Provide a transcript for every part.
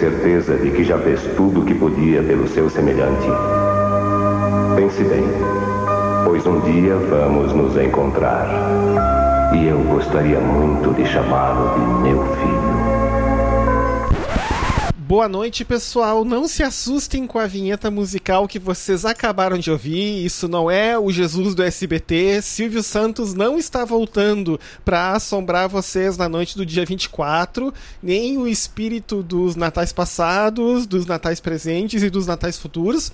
certeza de que já fez tudo o que podia pelo seu semelhante? Pense bem, pois um dia vamos nos encontrar. E eu gostaria muito de chamá-lo de meu filho. Boa noite, pessoal. Não se assustem com a vinheta musical que vocês acabaram de ouvir. Isso não é o Jesus do SBT. Silvio Santos não está voltando para assombrar vocês na noite do dia 24, nem o espírito dos natais passados, dos natais presentes e dos natais futuros.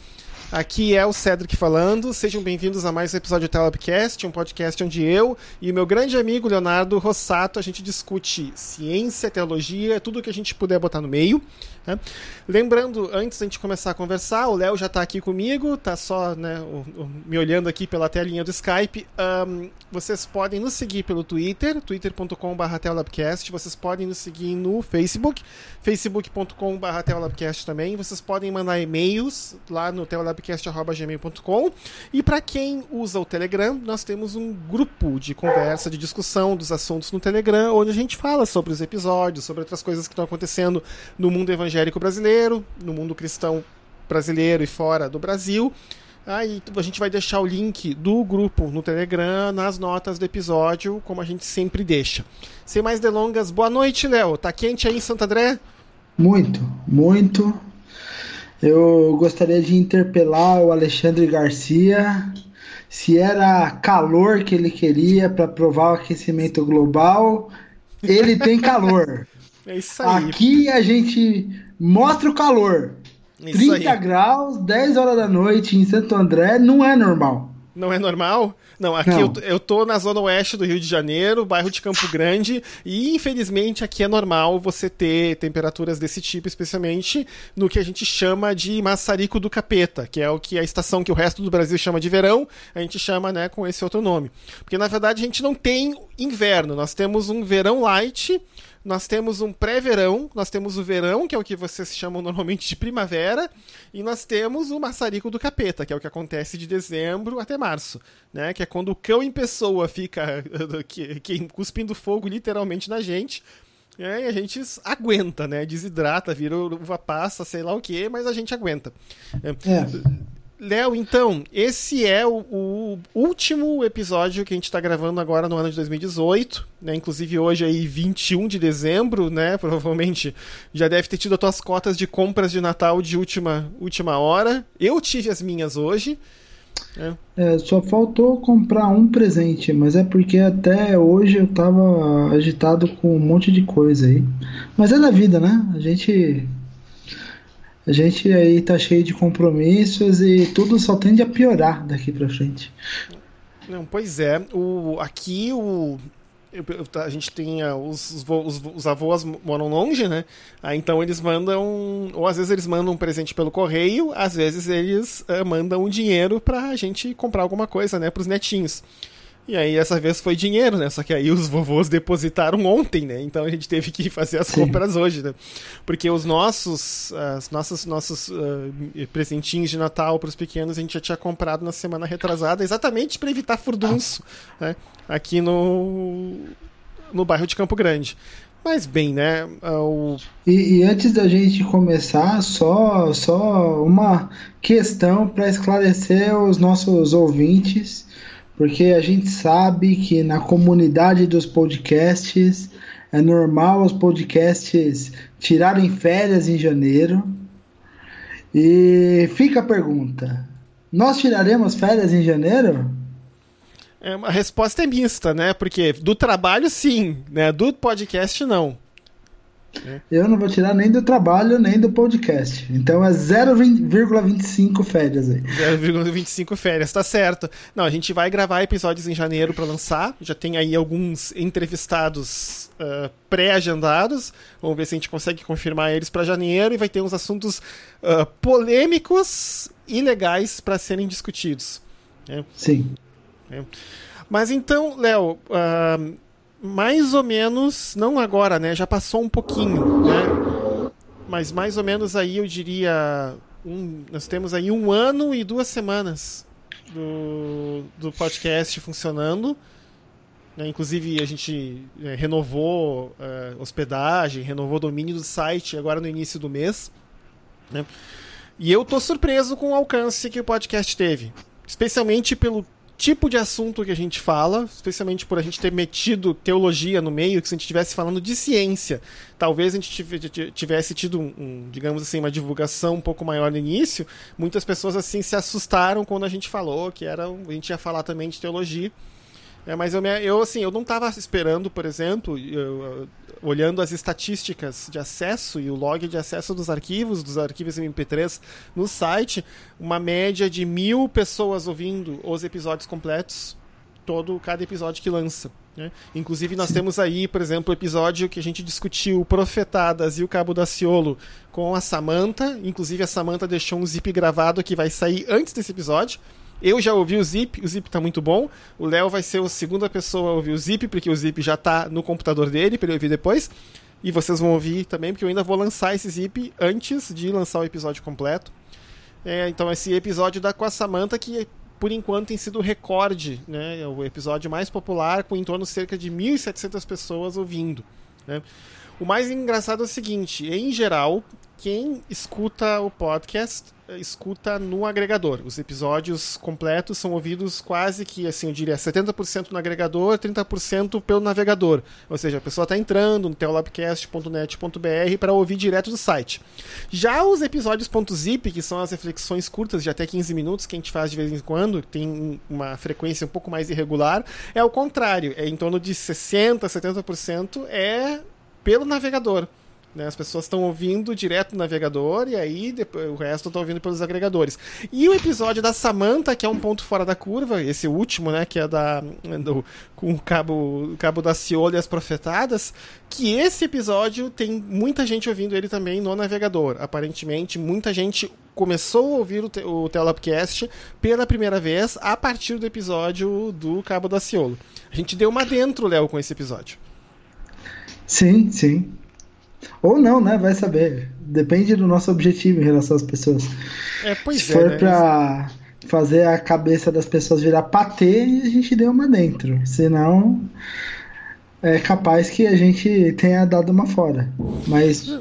Aqui é o Cedric falando. Sejam bem-vindos a mais um episódio do Telebcast, um podcast onde eu e meu grande amigo Leonardo Rossato a gente discute ciência, teologia, tudo que a gente puder botar no meio. Né? Lembrando, antes da gente começar a conversar, o Léo já está aqui comigo, está só né, o, o, me olhando aqui pela telinha do Skype. Um, vocês podem nos seguir pelo Twitter, twitter.com.br telabcast. Vocês podem nos seguir no Facebook, facebook.com.br também. Vocês podem mandar e-mails lá no telabcast.gmail.com. E para quem usa o Telegram, nós temos um grupo de conversa, de discussão dos assuntos no Telegram, onde a gente fala sobre os episódios, sobre outras coisas que estão acontecendo no mundo evangélico brasileiro, no mundo cristão brasileiro e fora do Brasil. Aí a gente vai deixar o link do grupo no Telegram nas notas do episódio, como a gente sempre deixa. Sem mais delongas, boa noite, Léo. Tá quente aí em Santo André? Muito, muito. Eu gostaria de interpelar o Alexandre Garcia se era calor que ele queria para provar o aquecimento global. Ele tem calor. É isso aí. Aqui a gente mostra o calor. Isso 30 aí. graus, 10 horas da noite em Santo André não é normal. Não é normal? Não, aqui não. Eu, eu tô na zona oeste do Rio de Janeiro, bairro de Campo Grande, e infelizmente aqui é normal você ter temperaturas desse tipo, especialmente no que a gente chama de maçarico do capeta, que é o que a estação que o resto do Brasil chama de verão, a gente chama, né, com esse outro nome. Porque na verdade a gente não tem inverno, nós temos um verão light, nós temos um pré-verão, nós temos o verão, que é o que vocês chamam normalmente de primavera, e nós temos o maçarico do capeta, que é o que acontece de dezembro até março, né? Que é quando o cão em pessoa fica que, que, cuspindo fogo literalmente na gente. É, e a gente aguenta, né? Desidrata, vira uva passa, sei lá o que, mas a gente aguenta. É. é. Léo, então, esse é o, o, último episódio que a gente está gravando agora no ano de 2018, né? Inclusive hoje aí 21 de dezembro, né? Provavelmente já deve ter tido as tuas cotas de compras de Natal de última, última hora. Eu tive as minhas hoje. Né? É, só faltou comprar um presente, mas é porque até hoje eu tava agitado com um monte de coisa aí. Mas é da vida, né? A gente a gente aí tá cheio de compromissos e tudo só tende a piorar daqui para frente. Não, pois é. O, aqui o, a gente tem os, os, os, avós moram longe, né? Aí, então eles mandam, ou às vezes eles mandam um presente pelo correio, às vezes eles uh, mandam um dinheiro pra gente comprar alguma coisa, né, pros netinhos. E aí essa vez foi dinheiro, né? Só que aí os vovôs depositaram ontem, né? Então a gente teve que fazer as Sim. compras hoje, né? Porque os nossos, as nossas, nossos uh, presentinhos de Natal para os pequenos a gente já tinha comprado na semana retrasada, exatamente para evitar furdunço, né? Aqui no no bairro de Campo Grande. Mas bem, né? O... E, e, antes da gente começar, só, só uma questão para esclarecer os nossos ouvintes porque a gente sabe que na comunidade dos podcasts é normal os podcasts tirarem férias em janeiro. E fica a pergunta: nós tiraremos férias em janeiro? É, a resposta é mista, né? Porque do trabalho, sim, né? Do podcast, não. Eu não vou tirar nem do trabalho, nem do podcast. Então é 0,25 férias aí. 0,25 férias, tá certo. Não, a gente vai gravar episódios em janeiro para lançar. Já tem aí alguns entrevistados uh, pré-agendados. Vamos ver se a gente consegue confirmar eles para janeiro. E vai ter uns assuntos uh, polêmicos e legais para serem discutidos. É. Sim. É. Mas então, Léo. Uh, mais ou menos, não agora, né? Já passou um pouquinho, né? mas mais ou menos aí eu diria. Um, nós temos aí um ano e duas semanas do, do podcast funcionando. Né? Inclusive, a gente é, renovou é, hospedagem, renovou domínio do site agora no início do mês. Né? E eu tô surpreso com o alcance que o podcast teve. Especialmente pelo tipo de assunto que a gente fala, especialmente por a gente ter metido teologia no meio, que se a gente estivesse falando de ciência, talvez a gente tivesse tido, um, um, digamos assim, uma divulgação um pouco maior no início, muitas pessoas assim se assustaram quando a gente falou que era, a gente ia falar também de teologia. É, mas eu, eu, assim, eu não estava esperando, por exemplo, eu, olhando as estatísticas de acesso e o log de acesso dos arquivos, dos arquivos MP3 no site, uma média de mil pessoas ouvindo os episódios completos, todo cada episódio que lança. Né? Inclusive, nós temos aí, por exemplo, o episódio que a gente discutiu Profetadas e o Cabo da Ciolo com a Samanta. Inclusive, a Samanta deixou um zip gravado que vai sair antes desse episódio. Eu já ouvi o Zip, o Zip tá muito bom. O Léo vai ser a segunda pessoa a ouvir o Zip, porque o Zip já tá no computador dele, para ele ouvir depois. E vocês vão ouvir também, porque eu ainda vou lançar esse Zip antes de lançar o episódio completo. É, então, esse episódio da com a Samantha, que por enquanto tem sido o recorde, né? É o episódio mais popular, com em torno de cerca de 1.700 pessoas ouvindo. Né? O mais engraçado é o seguinte: em geral, quem escuta o podcast escuta no agregador. Os episódios completos são ouvidos quase que, assim, eu diria 70% no agregador, 30% pelo navegador. Ou seja, a pessoa está entrando no teolabcast.net.br para ouvir direto do site. Já os episódios .zip, que são as reflexões curtas de até 15 minutos que a gente faz de vez em quando, tem uma frequência um pouco mais irregular, é o contrário, é em torno de 60, 70% é pelo navegador. Né? As pessoas estão ouvindo direto no navegador e aí depois, o resto estão ouvindo pelos agregadores. E o episódio da Samantha, que é um ponto fora da curva, esse último, né, que é da do, com o cabo, o cabo da Ciolo e as profetadas, que esse episódio tem muita gente ouvindo ele também no navegador. Aparentemente, muita gente começou a ouvir o, o Telopcast pela primeira vez a partir do episódio do Cabo da Ciolo. A gente deu uma dentro, Léo, com esse episódio. Sim, sim. Ou não, né? Vai saber. Depende do nosso objetivo em relação às pessoas. É, pois Se é, for né? pra fazer a cabeça das pessoas virar patê, a gente deu uma dentro. Senão, é capaz que a gente tenha dado uma fora. Mas.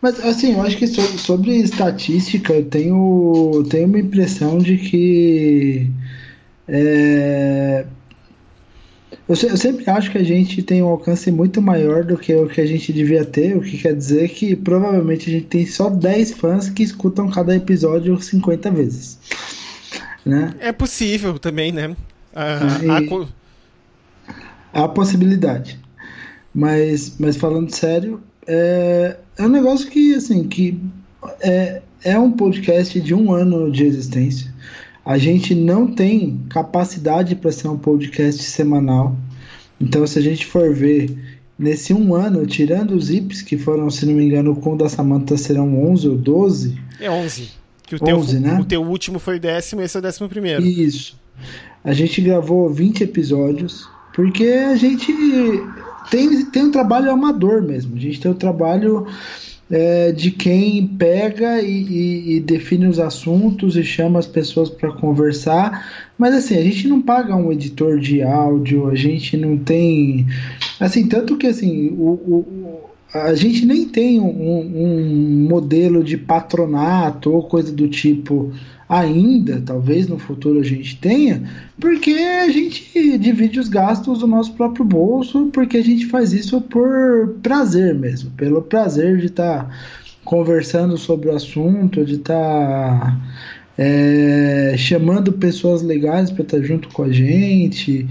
Mas assim, eu acho que sobre, sobre estatística, eu tenho, tenho uma impressão de que é, eu, eu, sempre acho que a gente tem um alcance muito maior do que o que a gente devia ter, o que quer dizer que provavelmente a gente tem só 10 fãs que escutam cada episódio 50 vezes. Né? É possível também, né? Ah, há, há possibilidade. Mas, mas falando sério, é, é um negócio que, assim, que é, é um podcast de um ano de existência. A gente não tem capacidade para ser um podcast semanal. Então, se a gente for ver nesse um ano, tirando os IPs, que foram, se não me engano, com o da Samantha serão 11 ou 12. É 11. Que o, 11, teu, né? o teu último foi décimo, esse é o décimo primeiro. Isso. A gente gravou 20 episódios, porque a gente tem, tem um trabalho amador mesmo. A gente tem um trabalho é, de quem pega e, e, e, define os assuntos e chama as pessoas para conversar. Mas assim, a gente não paga um editor de áudio, a gente não tem. Assim, tanto que assim, o, o a gente nem tem um, um modelo de patronato ou coisa do tipo ainda, talvez no futuro a gente tenha, porque a gente divide os gastos do nosso próprio bolso, porque a gente faz isso por prazer mesmo, pelo prazer de estar tá conversando sobre o assunto, de estar tá, é, chamando pessoas legais para estar tá junto com a gente.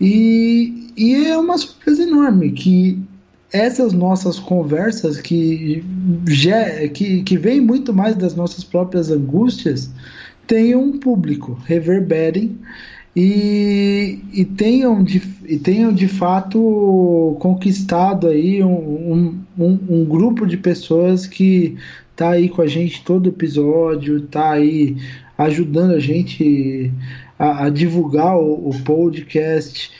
E, e é uma surpresa enorme que essas nossas conversas que, que, que vem muito mais das nossas próprias angústias tenham um público, reverberem e, e, tenham, de, e tenham de fato conquistado aí um, um, um grupo de pessoas que tá aí com a gente todo episódio, tá aí ajudando a gente a, a divulgar o, o podcast.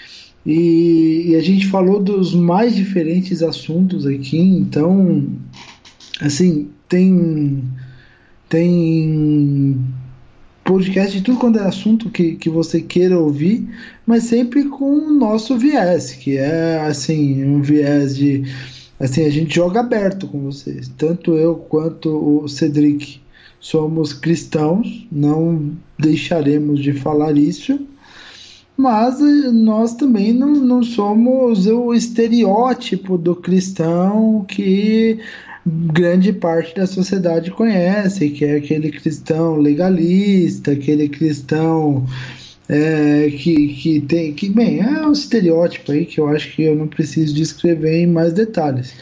E, e, a gente falou dos mais diferentes assuntos aqui, então assim, tem tem podcast de tudo quanto é assunto que, que você queira ouvir, mas sempre com o nosso viés, que é assim, um viés de assim, a gente joga aberto com vocês. Tanto eu quanto o Cedric somos cristãos, não deixaremos de falar isso. Mas nós também não, não somos o estereótipo do cristão que grande parte da sociedade conhece, que é aquele cristão legalista, aquele cristão é, que, que tem. que Bem, é um estereótipo aí que eu acho que eu não preciso descrever em mais detalhes.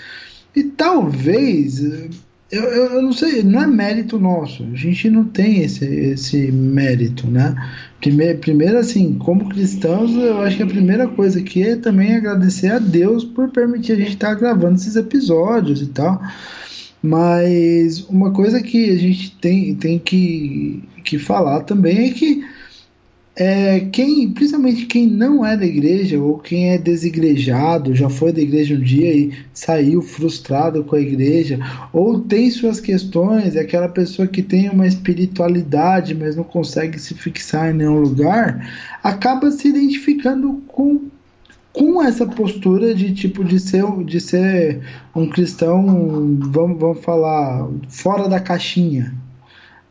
E talvez. Eu, eu, eu, não sei, não é mérito nosso. A gente não tem esse, esse mérito, né? Primeiro, primeiro, assim, como cristãos, eu acho que a primeira coisa aqui é também agradecer a Deus por permitir a gente estar gravando esses episódios e tal. Mas uma coisa que a gente tem, tem que, que falar também é que é, quem, principalmente quem não é da igreja ou quem é desigrejado, já foi da igreja um dia e saiu frustrado com a igreja, ou tem suas questões, é aquela pessoa que tem uma espiritualidade, mas não consegue se fixar em nenhum lugar, acaba se identificando com com essa postura de tipo de ser, de ser um cristão, vamos, vamos falar, fora da caixinha,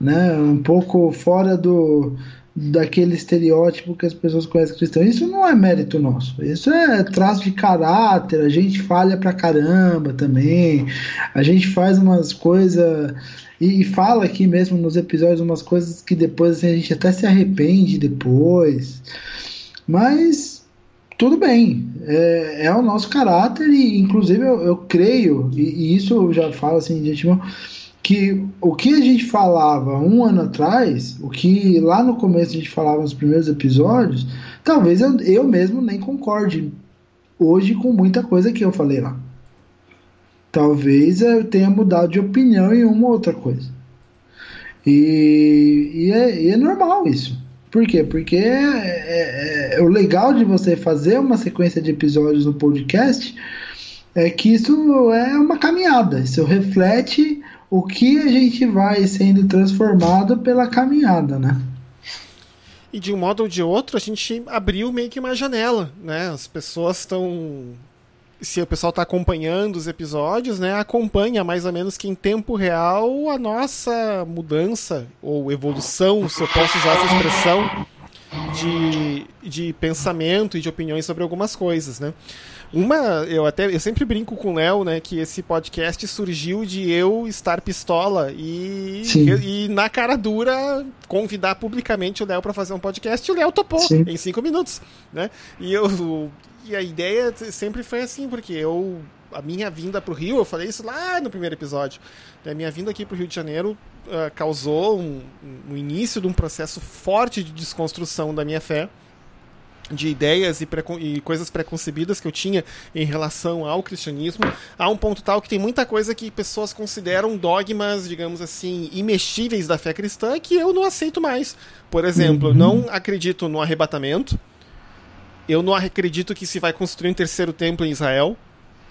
né? Um pouco fora do daquele estereótipo que as pessoas conhecem cristão. Isso não é mérito nosso. Isso é traço de caráter. A gente falha pra caramba também. A gente faz umas coisas e, e, fala aqui mesmo nos episódios umas coisas que depois assim, a gente até se arrepende depois. Mas tudo bem, é, é o nosso caráter e inclusive eu, eu creio e, e, isso eu já falo assim de antemão que o que a gente falava um ano atrás, o que lá no começo a gente falava nos primeiros episódios, talvez eu, eu mesmo nem concorde hoje com muita coisa que eu falei lá. Talvez eu tenha mudado de opinião em uma outra coisa. E, e, é, e é normal isso. Por quê? Porque é, é, é, o legal de você fazer uma sequência de episódios no podcast é que isso é uma caminhada. Isso reflete o que a gente vai sendo transformado pela caminhada, né? E de um modo ou de outro, a gente abriu meio que uma janela, né? As pessoas estão. Se o pessoal está acompanhando os episódios, né? Acompanha mais ou menos que em tempo real a nossa mudança ou evolução, se eu posso usar essa expressão, de, de pensamento e de opiniões sobre algumas coisas, né? Uma, eu até eu sempre brinco com o Léo, né, que esse podcast surgiu de eu estar pistola e, e, e na cara dura convidar publicamente o Léo para fazer um podcast. E o Léo topou Sim. em cinco minutos, né? E eu e a ideia sempre foi assim, porque eu a minha vinda para o Rio, eu falei isso lá no primeiro episódio. A minha vinda aqui para o Rio de Janeiro uh, causou um, um início de um processo forte de desconstrução da minha fé de ideias e, e, coisas preconcebidas que eu tinha em relação ao cristianismo, a um ponto tal que tem muita coisa que pessoas consideram dogmas, digamos assim, imexíveis da fé cristã que eu não aceito mais. Por exemplo, uhum. eu não acredito no arrebatamento. Eu não acredito que se vai construir um terceiro templo em Israel.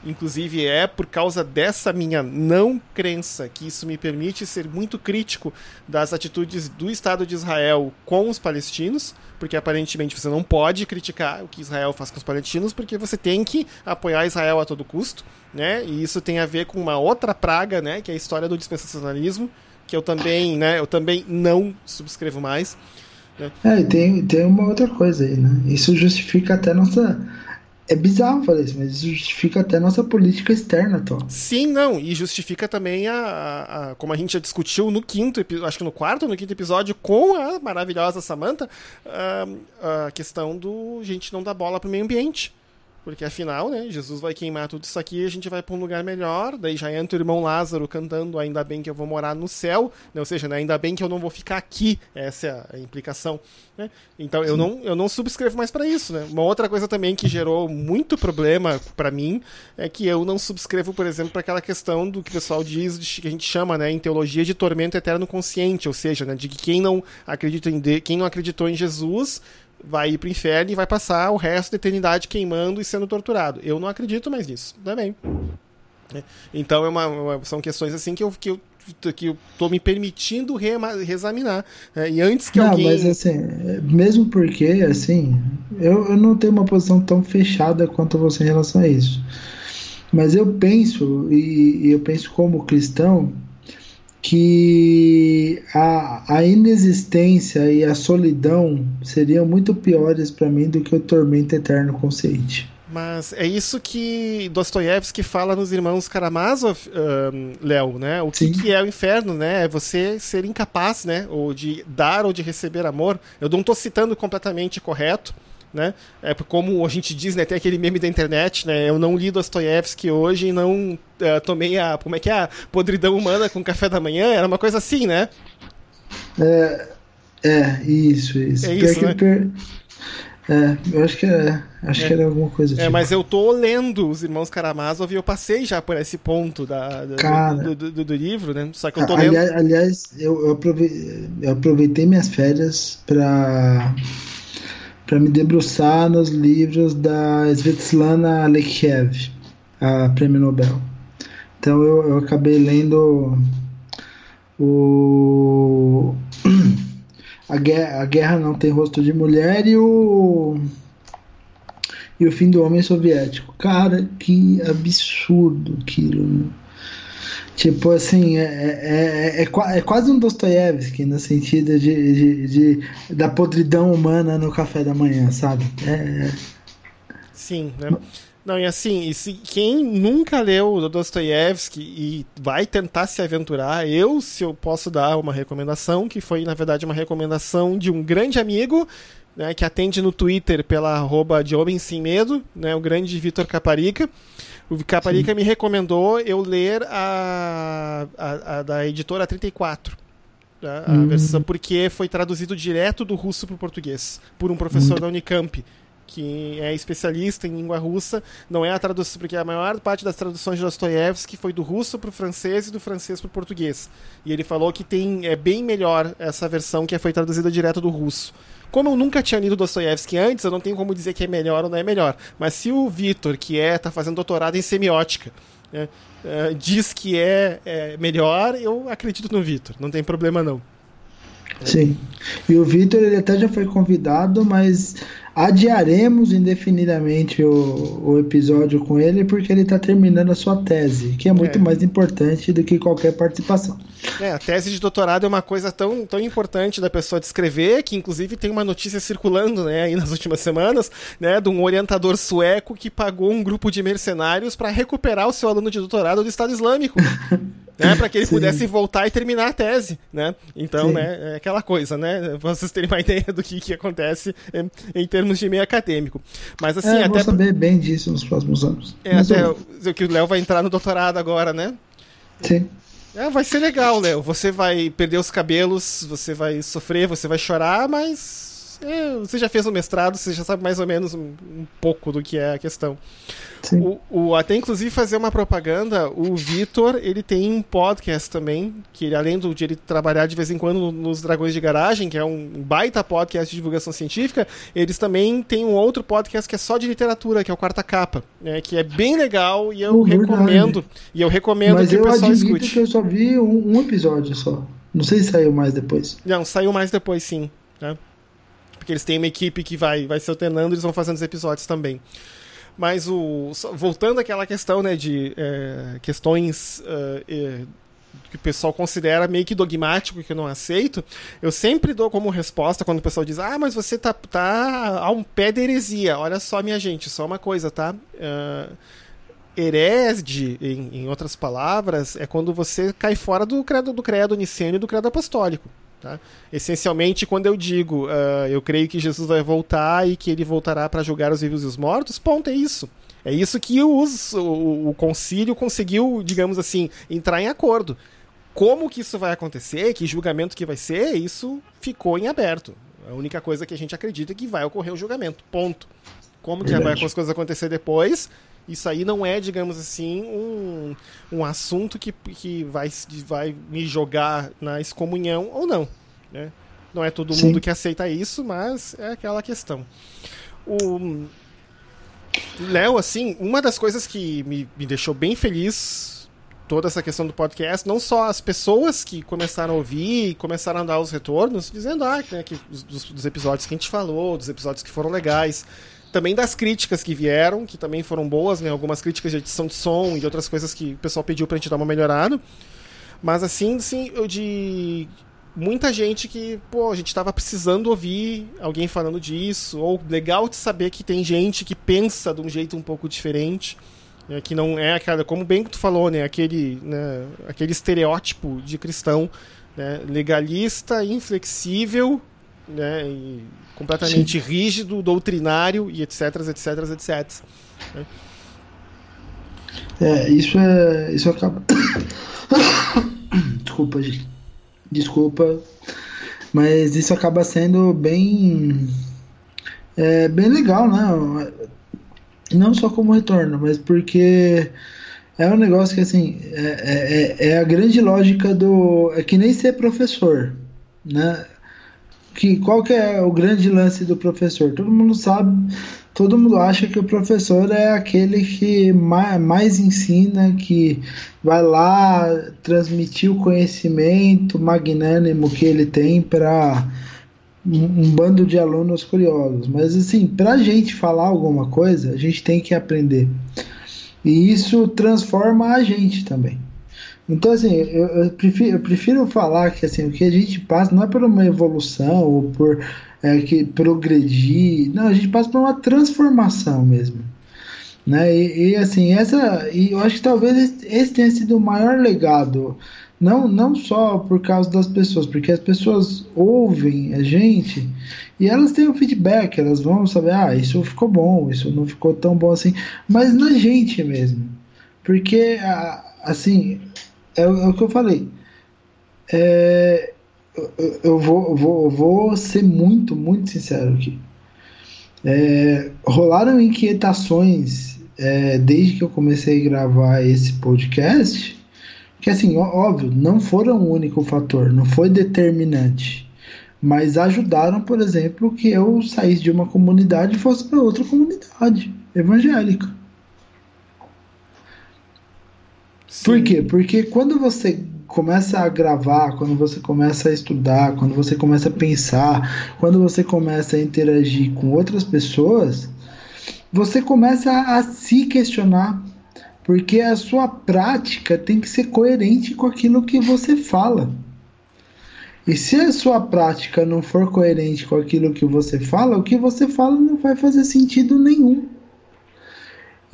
Inclusive, é por causa dessa minha não crença que isso me permite ser muito crítico das atitudes do Estado de Israel com os palestinos, porque aparentemente você não pode criticar o que Israel faz com os palestinos, porque você tem que apoiar Israel a todo custo, né? E isso tem a ver com uma outra praga, né? Que é a história do dispensacionalismo, que eu também, né? Eu também não subscrevo mais. Né? É, tem, tem uma outra coisa aí, né? Isso justifica até nossa é bizarro falar isso, mas isso justifica até a nossa política externa, Tom. Sim, não, e justifica também a, a, a, como a gente já discutiu no quinto, acho que no quarto ou no quinto episódio com a maravilhosa Samantha, a, a questão do gente não dar bola pro meio ambiente. Porque afinal, né, Jesus vai queimar tudo isso aqui e a gente vai para um lugar melhor. Daí já entra o irmão Lázaro cantando Ainda bem que eu vou morar no céu. Né, ou seja, né, ainda bem que eu não vou ficar aqui. Essa é a implicação. Né? Então eu não, eu não subscrevo mais para isso. Né? Uma outra coisa também que gerou muito problema para mim é que eu não subscrevo, por exemplo, para aquela questão do que o pessoal diz, que a gente chama né, em teologia de tormento eterno consciente. Ou seja, né, de que quem não, acredita em de, quem não acreditou em Jesus vai ir pro inferno e vai passar o resto da eternidade queimando e sendo torturado. Eu não acredito mais nisso. Também. Né? Então é uma, uma, são questões assim que eu, que eu que eu tô me permitindo re reexaminar. Né? E antes que não, alguém. Mas assim, mesmo porque, assim, eu, eu não tenho uma posição tão fechada quanto você em relação a isso. Mas eu penso, e, e eu penso como cristão, que a, a inexistência e a solidão seriam muito piores para mim do que o tormento eterno consciente. Mas é isso que Dostoiévski fala nos Irmãos Karamazov, um, Léo, né? O que, que, é o inferno, né? É você ser incapaz, né? Ou de dar ou de receber amor. Eu não estou citando completamente correto, né? É como a gente diz, né? Tem aquele meme da internet, né? Eu não li Dostoiévski hoje e não uh, tomei a como é que é a podridão humana com café da manhã. Era uma coisa assim, né? É, é isso, isso. É isso, né? per... É, eu acho que era, acho é. que era alguma coisa. É, tipo. mas eu tô lendo os Irmãos Karamazov e eu passei já por esse ponto da, da Cara, do, do, do, do, livro, né? Só que eu tô aliás, lendo. Aliás, eu, eu, aproveitei, eu aproveitei minhas férias para para me debruçar nos livros da Svetlana Alekhiev, a prêmio Nobel. Então eu, eu acabei lendo o a guerra, a guerra não tem rosto de mulher e o e o fim do homem soviético. Cara, que absurdo aquilo. Né? Tipo assim, é, é, é, é, quase um Dostoiévski no sentido de, de, de, da podridão humana no café da manhã, sabe? É... Sim, né? Não, e assim, e se, quem nunca leu o Dostoiévski e vai tentar se aventurar, eu, se eu posso dar uma recomendação, que foi, na verdade, uma recomendação de um grande amigo, né, que atende no Twitter pela arroba de Homem Sem Medo, né, o grande Vitor Caparica. O Caparica Sim. me recomendou eu ler a, a, a da editora 34. Tá? A uhum. versão, porque foi traduzido direto do russo para o português, por um professor uhum. da Unicamp que é especialista em língua russa, não é a tradução, porque a maior parte das traduções de Dostoiévski foi do russo para o francês e do francês para o português. E ele falou que tem é bem melhor essa versão que foi traduzida direto do russo. Como eu nunca tinha lido Dostoiévski antes, eu não tenho como dizer que é melhor ou não é melhor. Mas se o Vitor, que é tá fazendo doutorado em semiótica, né, uh, diz que é, é melhor, eu acredito no Vitor. Não tem problema não. Sim. E o Vitor ele até já foi convidado, mas adiaremos indefinidamente o, o episódio com ele porque ele está terminando a sua tese, que é muito é. mais importante do que qualquer participação. É, a tese de doutorado é uma coisa tão, tão importante da pessoa descrever, que inclusive tem uma notícia circulando né, aí nas últimas semanas, né, de um orientador sueco que pagou um grupo de mercenários para recuperar o seu aluno de doutorado do Estado Islâmico. né, para que ele Sim. pudesse voltar e terminar a tese, né? Então, Sim. né, é aquela coisa, né? Pra vocês terem uma ideia do que, que acontece em, em termos de meio acadêmico. Mas assim, é, até vou saber bem disso nos próximos anos. É, Mas até eu... que o Léo vai entrar no doutorado agora, né? Sim. É, vai ser legal, Léo. Você vai perder os cabelos, você vai sofrer, você vai chorar, mas você já fez o mestrado, você já sabe mais ou menos um, um pouco do que é a questão. O, o, até inclusive fazer uma propaganda, o Vitor, ele tem um podcast também, que ele, além de ele trabalhar de vez em quando nos Dragões de Garagem, que é um baita podcast de divulgação científica, eles também têm um outro podcast que é só de literatura, que é o Quarta Capa, né, que é bem legal e eu recomendo, e eu recomendo Mas que o pessoal escute. que eu só vi um, um, episódio só. Não sei se saiu mais depois. Não, saiu mais depois sim, né? Porque eles têm uma equipe que vai, vai se alternando eles vão fazendo os episódios também. Mas o voltando àquela questão né, de é, questões uh, é, que o pessoal considera meio que dogmático que eu não aceito, eu sempre dou como resposta quando o pessoal diz: Ah, mas você tá, tá a um pé de heresia. Olha só, minha gente, só uma coisa, tá? Uh, em, em, outras palavras, é quando você cai fora do credo, do credo niceno e do credo apostólico. Tá? Essencialmente, quando eu digo uh, eu creio que Jesus vai voltar e que ele voltará para julgar os vivos e os mortos, ponto, é isso. É isso que os, o, o concílio conseguiu, digamos assim, entrar em acordo. Como que isso vai acontecer, que julgamento que vai ser, isso ficou em aberto. A única coisa que a gente acredita é que vai ocorrer o julgamento. Ponto. Como que vai as coisas acontecer depois, isso aí não é, digamos assim, um, um assunto que, que vai, vai me jogar na excomunhão ou não. Né? Não é todo Sim. mundo que aceita isso, mas é aquela questão. O, Léo, assim, uma das coisas que me, me deixou bem feliz toda essa questão do podcast, não só as pessoas que começaram a ouvir e começaram a dar os retornos, dizendo ah, né, que dos, dos, episódios que a gente falou, dos episódios que foram legais, também das críticas que vieram, que também foram boas, né, algumas críticas de edição de som e outras coisas que o pessoal pediu pra gente dar uma melhorada. Mas assim, sim, eu de muita gente que, pô, a gente estava precisando ouvir alguém falando disso, ou legal de saber que tem gente que pensa de um jeito um pouco diferente, né, que não é aquela, como bem que tu falou, né, aquele, né, aquele estereótipo de cristão, né, legalista, inflexível, né, completamente Sim. rígido, doutrinário e etc, etc, etc. Né? É, isso é, isso acaba Desculpa, gente desculpa, mas isso acaba sendo bem é, bem legal, né? Não só como retorno, mas porque é um negócio que assim é, é, é a grande lógica do é que nem ser professor, né? Que qual que é o grande lance do professor? Todo mundo sabe todo mundo acha que o professor é aquele que mais, mais, ensina, que vai lá transmitir o conhecimento magnânimo que ele tem para um, um, bando de alunos curiosos. Mas assim, para a gente falar alguma coisa, a gente tem que aprender. E isso transforma a gente também. Então, assim, eu, eu, prefiro, eu prefiro falar que assim, o que a gente passa não é por uma evolução ou por é, que progredir. Não, a gente passa por uma transformação mesmo. Né? E, e, assim, essa. E eu acho que talvez esse tenha sido o maior legado. Não, não só por causa das pessoas, porque as pessoas ouvem a gente e elas têm o um feedback, elas vão saber, ah, isso ficou bom, isso não ficou tão bom assim, mas na gente mesmo. Porque, assim, é, é o que eu falei. É, eu vou, vou, vou ser muito, muito sincero aqui. É, rolaram inquietações é, desde que eu comecei a gravar esse podcast, que assim, óbvio, não foram o único fator, não foi determinante, mas ajudaram, por exemplo, que eu saísse de uma comunidade e fosse para outra comunidade evangélica. Sim. Por quê? Porque quando você começa a gravar, quando você começa a estudar, quando você começa a pensar, quando você começa a interagir com outras pessoas, você começa a se questionar, porque a sua prática tem que ser coerente com aquilo que você fala. E se a sua prática não for coerente com aquilo que você fala, o que você fala não vai fazer sentido nenhum.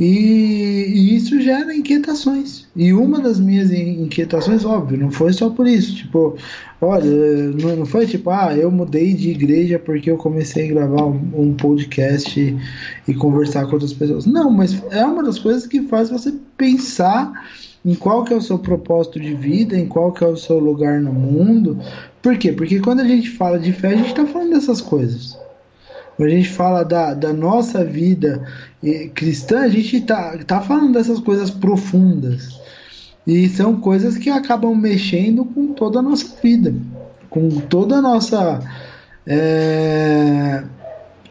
E, e, isso gera inquietações. E uma das minhas inquietações, óbvio, não foi só por isso. Tipo, olha, não, foi tipo, ah, eu mudei de igreja porque eu comecei a gravar um, um podcast e, e, conversar com outras pessoas. Não, mas é uma das coisas que faz você pensar em qual que é o seu propósito de vida, em qual que é o seu lugar no mundo. Por quê? Porque quando a gente fala de fé, a gente está falando dessas coisas. Quando a gente fala da, da nossa vida cristã, a gente está tá falando dessas coisas profundas. E são coisas que acabam mexendo com toda a nossa vida, com toda a nossa. É,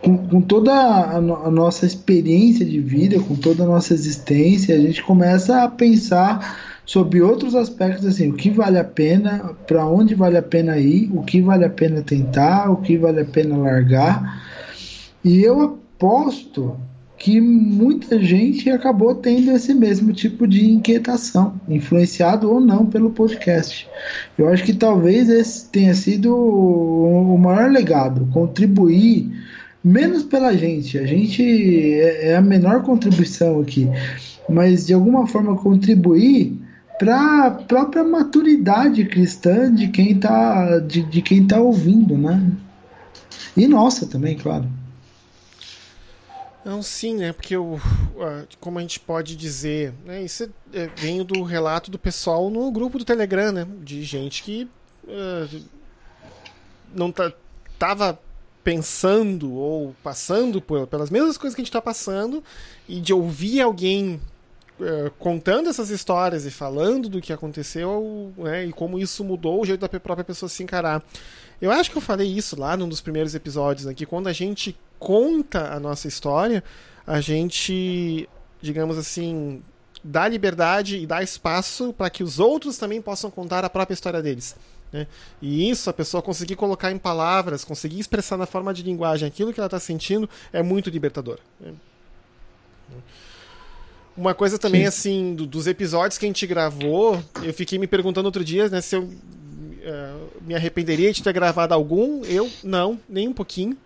com, com, toda a, a, nossa experiência de vida, com toda a nossa existência, a gente começa a pensar sobre outros aspectos assim, o que vale a pena, para onde vale a pena ir, o que vale a pena tentar, o que vale a pena largar. E eu aposto que muita gente acabou tendo esse mesmo tipo de inquietação, influenciado ou não pelo podcast. Eu acho que talvez esse tenha sido o maior legado, contribuir menos pela gente. A gente é, é a menor contribuição aqui, mas de alguma forma contribuir para a própria maturidade cristã de quem está de, de quem tá ouvindo, né? E nossa também, claro. Não, sim, né? Porque o, como a gente pode dizer, né? Isso é, vem do relato do pessoal no grupo do Telegram, né? De gente que uh, não tá, tava pensando ou passando por, pelas mesmas coisas que a gente está passando e de ouvir alguém uh, contando essas histórias e falando do que aconteceu né, e como isso mudou o jeito da própria pessoa se encarar. Eu acho que eu falei isso lá num dos primeiros episódios aqui, quando a gente conta a nossa história, a gente, digamos assim, dá liberdade e dá espaço para que os outros também possam contar a própria história deles. Né? E isso, a pessoa conseguir colocar em palavras, conseguir expressar na forma de linguagem aquilo que ela está sentindo, é muito libertador. Né? Uma coisa também, Sim. assim, do, dos episódios que a gente gravou, eu fiquei me perguntando outro dia né, se eu uh, me arrependeria de ter gravado algum. Eu, não, nem um pouquinho.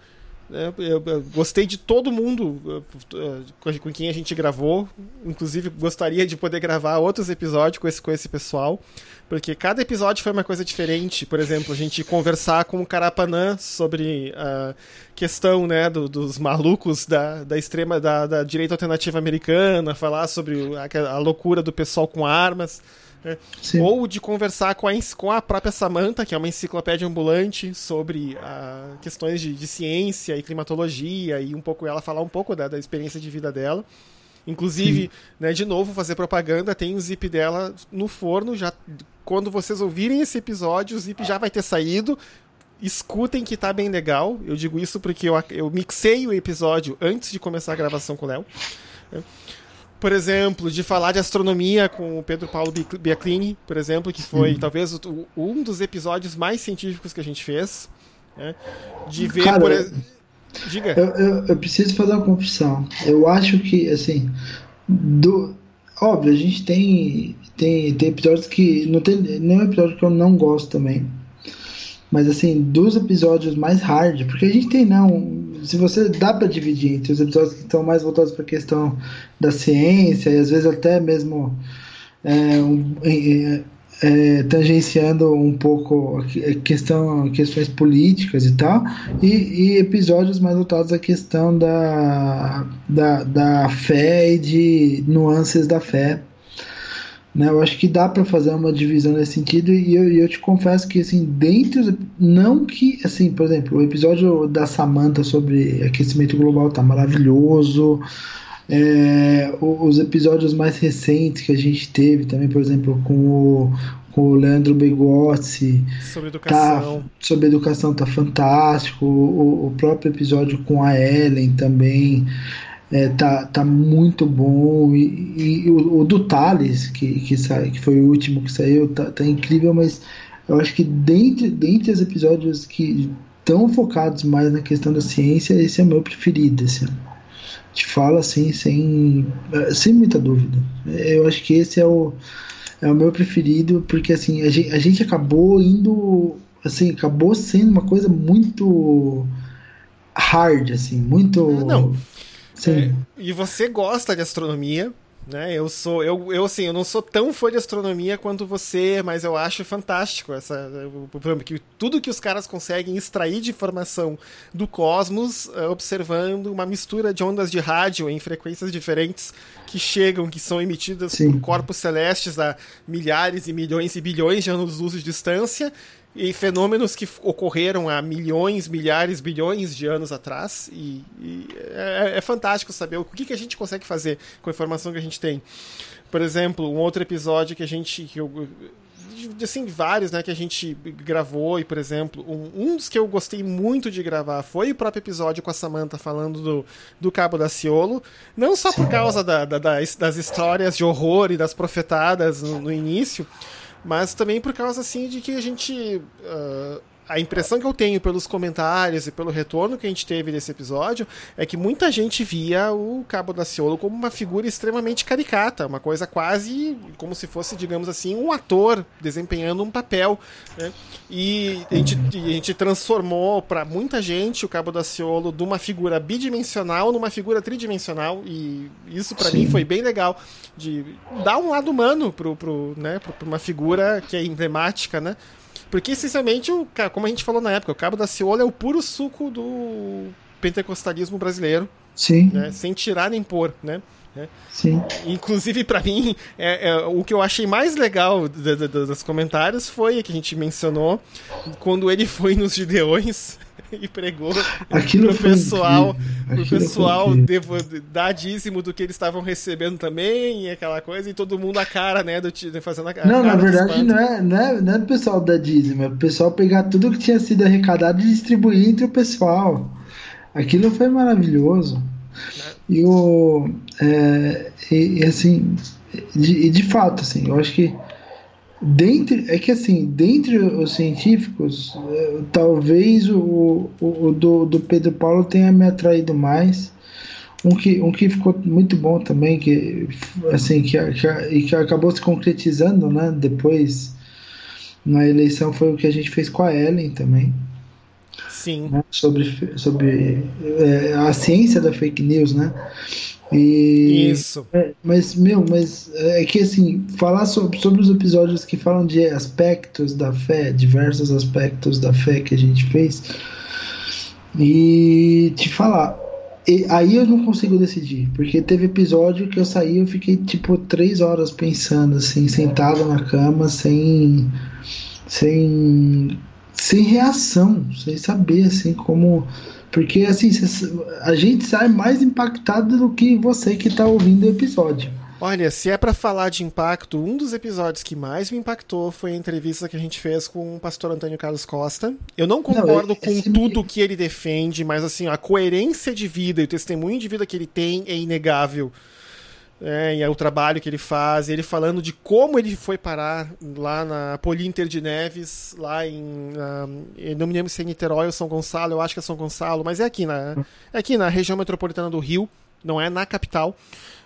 É, eu, gostei de todo mundo uh, com quem a gente gravou. Inclusive, gostaria de poder gravar outros episódios com esse, com esse pessoal. Porque cada episódio foi uma coisa diferente. Por exemplo, a gente conversar com o Carapanã sobre a questão né, do, dos malucos da, da extrema da, da direita alternativa americana, falar sobre a, a loucura do pessoal com armas. Né? Ou de conversar com a, com a própria Samantha, que é uma enciclopédia ambulante sobre a, questões de, de, ciência e climatologia, e um pouco ela falar um pouco da, da experiência de vida dela. Inclusive, né, de novo, fazer propaganda, tem o zip dela no forno. Já Quando vocês ouvirem esse episódio, o zip já vai ter saído. Escutem que tá bem legal. Eu digo isso porque eu, eu mixei o episódio antes de começar a gravação com o Léo. Né? Por exemplo, de falar de astronomia com o Pedro Paulo Biaclini, por exemplo, que foi talvez o, um dos episódios mais científicos que a gente fez. Né? De ver, Cara, por exemplo Diga. Eu, eu, eu, preciso fazer uma confissão. Eu acho que, assim, do, óbvio, a gente tem, tem, tem episódios que. Não tem nenhum episódio que eu não gosto também. Mas, assim, dos episódios mais hard, porque a gente tem, não. Se você dá para dividir entre os episódios que estão mais voltados para a questão da ciência e às vezes até mesmo é, um, é, é, tangenciando um pouco a questão, questões políticas e tal, e, e, episódios mais voltados à questão da, da, da fé e de nuances da fé. Né, eu acho que dá para fazer uma divisão nesse sentido e eu, eu te confesso que assim dentro não que assim por exemplo o episódio da Samantha sobre aquecimento global tá maravilhoso é, os episódios mais recentes que a gente teve também, por exemplo, com o, com o Leandro Begozzi. Sobre educação. Tá, sobre educação tá fantástico. O, o próprio episódio com a Ellen também. É, tá, tá muito bom. E, e o, o, do Thales, que, que, sai, que foi o último que saiu, tá, tá incrível, mas eu acho que dentre, dentre os episódios que estão focados mais na questão da ciência, esse é o meu preferido. Assim te falo assim, sem, sem muita dúvida. Eu acho que esse é o, é o meu preferido, porque assim, a gente, a gente acabou indo. Assim, acabou sendo uma coisa muito hard, assim, muito. Não. É, e você gosta de astronomia, né? Eu sou, eu, eu assim, eu não sou tão fã de astronomia quanto você, mas eu acho fantástico essa, que tudo que os caras conseguem extrair de informação do cosmos, uh, observando uma mistura de ondas de rádio em frequências diferentes que chegam, que são emitidas Sim. por corpos celestes a milhares e milhões e bilhões de anos-luz de distância e fenômenos que ocorreram há milhões, milhares, bilhões de anos atrás. E, e é, é, fantástico saber o que, que a gente consegue fazer com a informação que a gente tem. Por exemplo, um outro episódio que a gente. Que eu, assim, vários, né, que a gente gravou, e, por exemplo, um, um, dos que eu gostei muito de gravar foi o próprio episódio com a Samantha falando do, do Cabo da Ciolo, não só por causa da, da, das, das histórias de horror e das profetadas no, no início, mas também por causa assim de que a gente uh, a impressão que eu tenho pelos comentários e pelo retorno que a gente teve desse episódio é que muita gente via o Cabo da Ciolo como uma figura extremamente caricata, uma coisa quase como se fosse, digamos assim, um ator desempenhando um papel. Né? E a gente, a gente transformou para muita gente o Cabo da Ciolo de uma figura bidimensional numa figura tridimensional, e isso para mim foi bem legal, de dar um lado humano para pro, né, uma figura que é emblemática, né? Porque, essencialmente, o, como a gente falou na época, o Cabo da Ciolo é o puro suco do pentecostalismo brasileiro. Sim. Né? Sem tirar nem pôr, né? É. Sim. Inclusive, para mim, é, é, o que eu achei mais legal dos comentários foi que a gente mencionou quando ele foi nos Gideões e pregou Aquilo pro pessoal, pro pessoal devo, dar dízimo do que eles estavam recebendo também, aquela coisa, e todo mundo a cara, né, do, fazendo a, Não, na verdade não é, não, é, não é o pessoal dar dízimo, é o pessoal pegar tudo que tinha sido arrecadado e distribuir entre o pessoal. aquilo foi maravilhoso. E o. É, e, e, assim, de, de fato, assim, eu acho que dentre é que assim dentre os científicos é, talvez o, o, o, do, do Pedro Paulo tenha me atraído mais. Um que, um que ficou muito bom também que assim que, que, que acabou se concretizando né depois na eleição foi o que a gente fez com a Ellen também. Sim. Né, sobre sobre é, a ciência da fake news né e, Isso. É, mas, meu, mas é que assim, falar sobre, sobre os episódios que falam de aspectos da fé, diversos aspectos da fé que a gente fez, e te falar. E aí eu não consigo decidir, porque teve episódio que eu saí eu fiquei tipo três horas pensando, assim, sentado na cama, sem. sem. sem reação, sem saber, assim, como porque assim, a gente sai mais impactado do que você que está ouvindo o episódio. Olha, se é para falar de impacto, um dos episódios que mais me impactou foi a entrevista que a gente fez com o pastor Antônio Carlos Costa. Eu não concordo não, com tudo me... que ele defende, mas assim, a coerência de vida e o testemunho de vida que ele tem é inegável é, e é o trabalho que ele faz, ele falando de como ele foi parar lá na Polinter de Neves, lá em. Uh, não me lembro se é Niterói ou São Gonçalo, eu acho que é São Gonçalo, mas é aqui na, é aqui na região metropolitana do Rio, não é na capital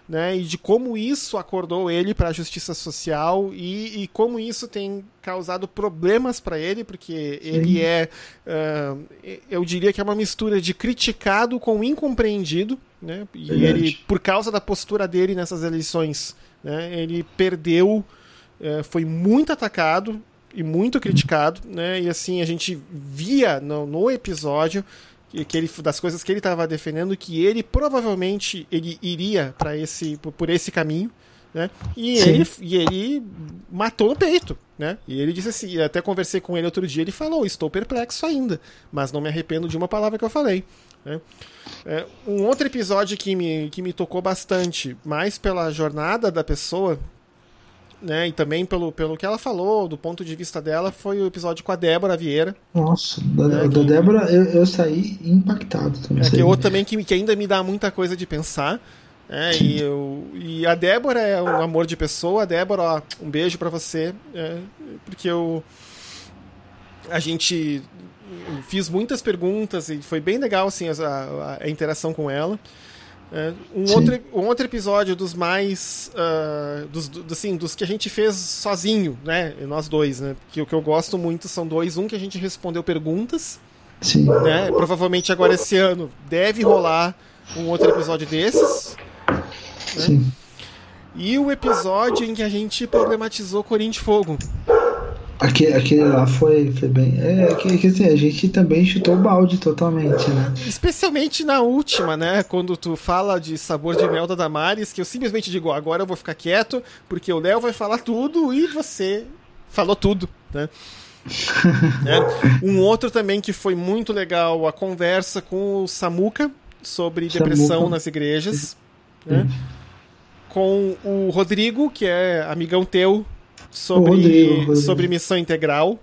né, e de como isso acordou ele para a justiça social e, e, como isso tem causado problemas para ele, porque Sim. ele é, uh, eu diria que é uma mistura de criticado com incompreendido, né, e Verdade. ele, por causa da postura dele nessas eleições, né, ele perdeu, uh, foi muito atacado e muito criticado, né, e assim a gente via no, no episódio que ele, das coisas que ele estava defendendo, que ele provavelmente ele iria para esse por esse caminho, né? E ele, e ele matou no peito, né? E ele disse assim, até conversei com ele outro dia, ele falou, estou perplexo ainda, mas não me arrependo de uma palavra que eu falei. Né? É, um outro episódio que me, que me tocou bastante, mais pela jornada da pessoa, né? E também pelo, pelo que ela falou, do ponto de vista dela, foi o episódio com a Débora Vieira. Nossa, da, né, da que, Débora eu, eu saí impactado também. É, que outro também que, que ainda me dá muita coisa de pensar. É, e, eu, e a Débora é um amor de pessoa. A Débora, ó, um beijo para você. É, porque eu. A gente fiz muitas perguntas e foi bem legal assim, a, a, a interação com ela. É, um, outro, um outro episódio dos mais. Uh, dos, do, assim, dos que a gente fez sozinho, né? Nós dois, né? Que o que eu gosto muito são dois. Um que a gente respondeu perguntas. Sim. Né? Provavelmente agora esse ano deve rolar um outro episódio desses. Né? Sim. E o episódio em que a gente problematizou Corinthians Fogo. Aquele, aquele lá foi, foi bem. É que, que assim, a gente também chutou o balde totalmente, né? Especialmente na última, né? Quando tu fala de sabor de mel da Damares, que eu simplesmente digo, agora eu vou ficar quieto, porque o Léo vai falar tudo e você falou tudo, né? é. Um outro também que foi muito legal, a conversa com o Samuca sobre Samuca. depressão nas igrejas. Né? Com o Rodrigo, que é amigão teu sobre, sobre missão integral.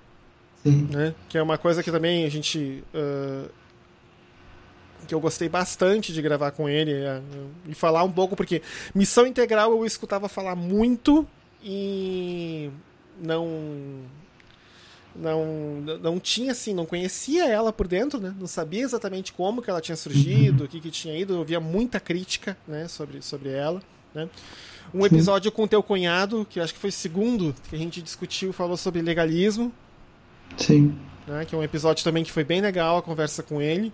Né? Que é uma coisa que também a gente. Uh, que eu gostei bastante de gravar com ele uh, e falar um pouco, porque missão integral eu escutava falar muito e não. Não, não tinha assim, não conhecia ela por dentro, né? Não sabia exatamente como que ela tinha surgido, uhum. o que, que tinha ido. Eu ouvia muita crítica, né, sobre, sobre ela, né? Um episódio Sim. com teu cunhado, que acho que foi o segundo que a gente discutiu, falou sobre legalismo. Sim. Né, que é um episódio também que foi bem legal a conversa com ele.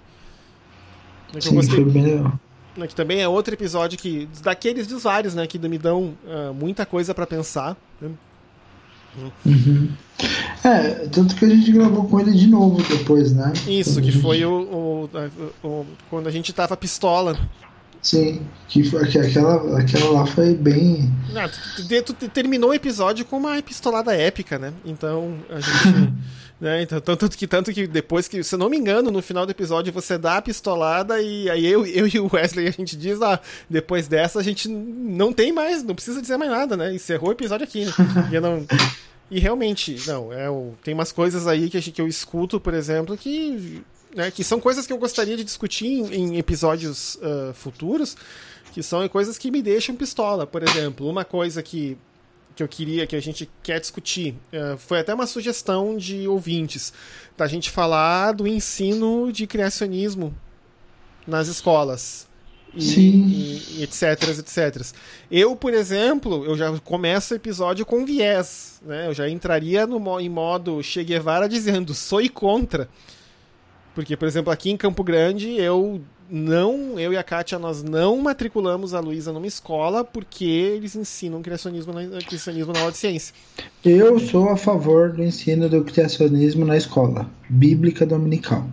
Que Sim, gostei, foi bem legal. Né, que também é outro episódio que. Daqueles dos vários, né? Que me dão uh, muita coisa para pensar. Né? Uhum. É, tanto que a gente gravou com ele de novo depois, né? Isso, que gente... foi o, o, o, quando a gente tava pistola. Sim, que, que aquela, aquela lá foi bem. Não, tu, tu, terminou o episódio com uma pistolada épica, né? Então a gente. né? Então, tanto que tanto que depois que, se eu não me engano, no final do episódio você dá a pistolada e aí eu, eu e o Wesley a gente diz, ah, depois dessa a gente não tem mais, não precisa dizer mais nada, né? Encerrou o episódio aqui. Né? não, E realmente, não, é, tem umas coisas aí que, que eu escuto, por exemplo, que, né, que são coisas que eu gostaria de discutir em, em episódios uh, futuros, que são coisas que me deixam pistola. Por exemplo, uma coisa que, que eu queria, que a gente quer discutir, uh, foi até uma sugestão de ouvintes, da gente falar do ensino de criacionismo nas escolas e, e, e, etc, etc. Eu, por exemplo, eu já começo o episódio com viés, né? Eu já entraria no, em modo Che Guevara dizendo sou contra. Porque, por exemplo, aqui em Campo Grande, eu não, eu e a Kátia, nós não matriculamos a Luísa numa escola porque eles ensinam criacionismo na, criacionismo na aula de ciência. Eu sou a favor do ensino do criacionismo na escola, bíblica dominical.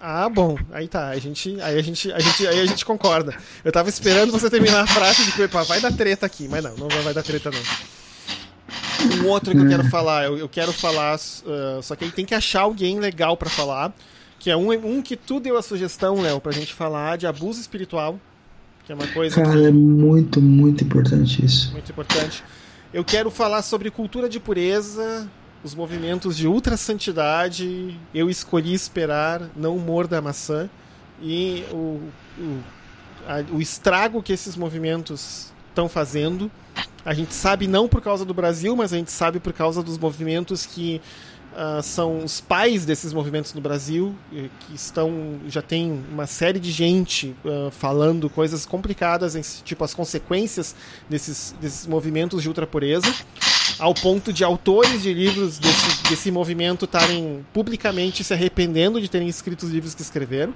Ah, bom. Aí tá. A gente, aí a gente, a gente, aí a gente concorda. Eu tava esperando você terminar a frase de que vai dar treta aqui, mas não, não vai dar treta não. Um outro que eu quero falar, eu, eu quero falar, uh, só que aí tem que achar alguém legal para falar, que é um, um que tu deu a sugestão, Léo, pra gente falar de abuso espiritual, que é uma coisa Cara, que... é muito, muito importante isso. Muito importante. Eu quero falar sobre cultura de pureza, os movimentos de ultra santidade, eu escolhi esperar, não morda a maçã, e o, o, a, o estrago que esses movimentos estão fazendo. A gente sabe não por causa do Brasil, mas a gente sabe por causa dos movimentos que uh, são os pais desses movimentos no Brasil, que estão já tem uma série de gente uh, falando coisas complicadas, tipo as consequências desses, desses movimentos de ultrapureza ao ponto de autores de livros desse, desse movimento estarem publicamente se arrependendo de terem escrito os livros que escreveram.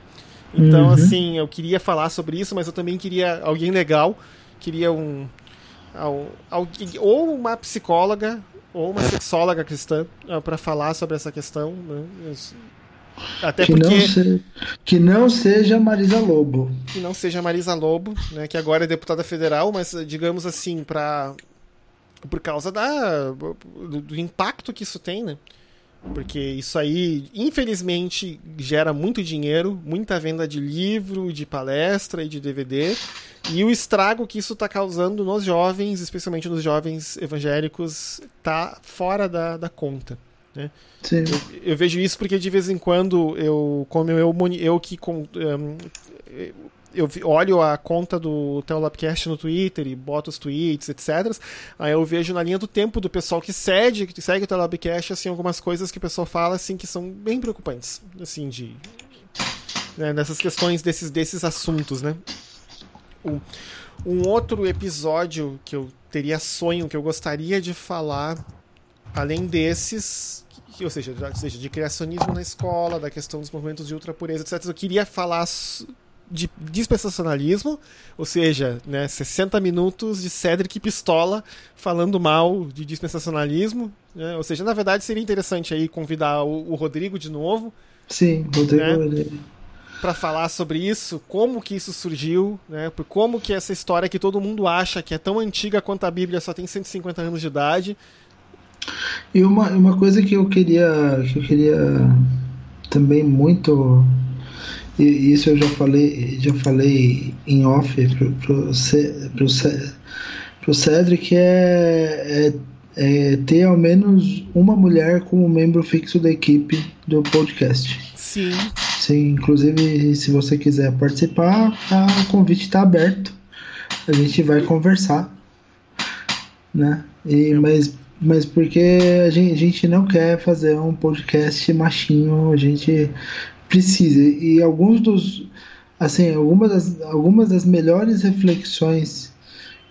Então, uhum. assim, eu queria falar sobre isso, mas eu também queria alguém legal, queria um. Ou uma psicóloga, ou uma sexóloga cristã, ah, para falar sobre essa questão. Né? Até que porque. Não se... Que não seja Marisa Lobo. Que não seja Marisa Lobo, né, que agora é deputada federal, mas digamos assim, para por causa da, do, do, impacto que isso tem, né? Porque isso aí, infelizmente, gera muito dinheiro, muita venda de livro, de palestra e de DVD. E o estrago que isso está causando nos jovens, especialmente nos jovens evangélicos, tá fora da, da conta. Né? Sim. Eu, eu, vejo isso porque de vez em quando eu, como eu, eu que com, um, eu olho a conta do Teolabcast no Twitter e boto os tweets, etc. Aí eu vejo na linha do tempo do pessoal que segue, que segue o Teolabcast, assim, algumas coisas que o pessoal fala, assim, que são bem preocupantes, assim, de... Né, nessas questões desses, desses assuntos, né? Um, um outro episódio que eu teria sonho, que eu gostaria de falar, além desses, ou seja, ou seja, de criacionismo na escola, da questão dos movimentos de ultrapureza, etc. Eu queria falar de dispensacionalismo, ou seja, né, 60 minutos de Cedric Pistola falando mal de dispensacionalismo. Né? Ou seja, na verdade seria interessante aí convidar o, o Rodrigo de novo. Sim, Rodrigo. Né? Para falar sobre isso, como que isso surgiu, né? Por como que essa história que todo mundo acha que é tão antiga quanto a Bíblia só tem 150 anos de idade. E uma, uma coisa que eu queria que eu queria também muito e isso eu já falei, já falei em off pro, pro, pro, pro Cedric é, é, é ter ao menos uma mulher como membro fixo da equipe do podcast. Sim. Sim, inclusive se você quiser participar, o convite está aberto. A gente vai conversar, né? E, mas, mas porque a gente, a gente não quer fazer um podcast machinho, a gente precisa. E alguns dos assim, algumas das, algumas das melhores reflexões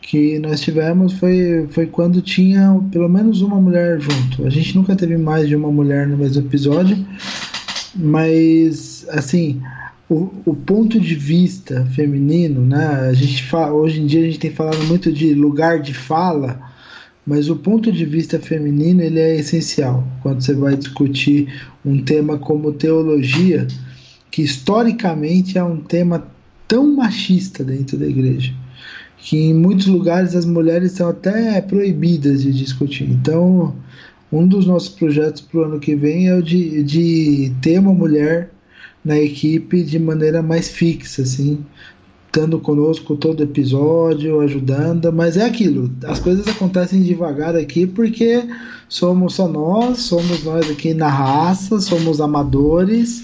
que nós tivemos foi, foi quando tinha pelo menos uma mulher junto. A gente nunca teve mais de uma mulher no mesmo episódio, mas assim, o, o ponto de vista feminino, né? A gente fala, hoje em dia a gente tem falado muito de lugar de fala mas o ponto de vista feminino ele é essencial quando você vai discutir um tema como teologia, que historicamente é um tema tão machista dentro da igreja, que em muitos lugares as mulheres são até proibidas de discutir. Então, um dos nossos projetos para o ano que vem é o de, de ter uma mulher na equipe de maneira mais fixa, assim, estando conosco todo episódio, ajudando, mas é aquilo, as coisas acontecem devagar aqui porque somos só nós, somos nós aqui na raça, somos amadores,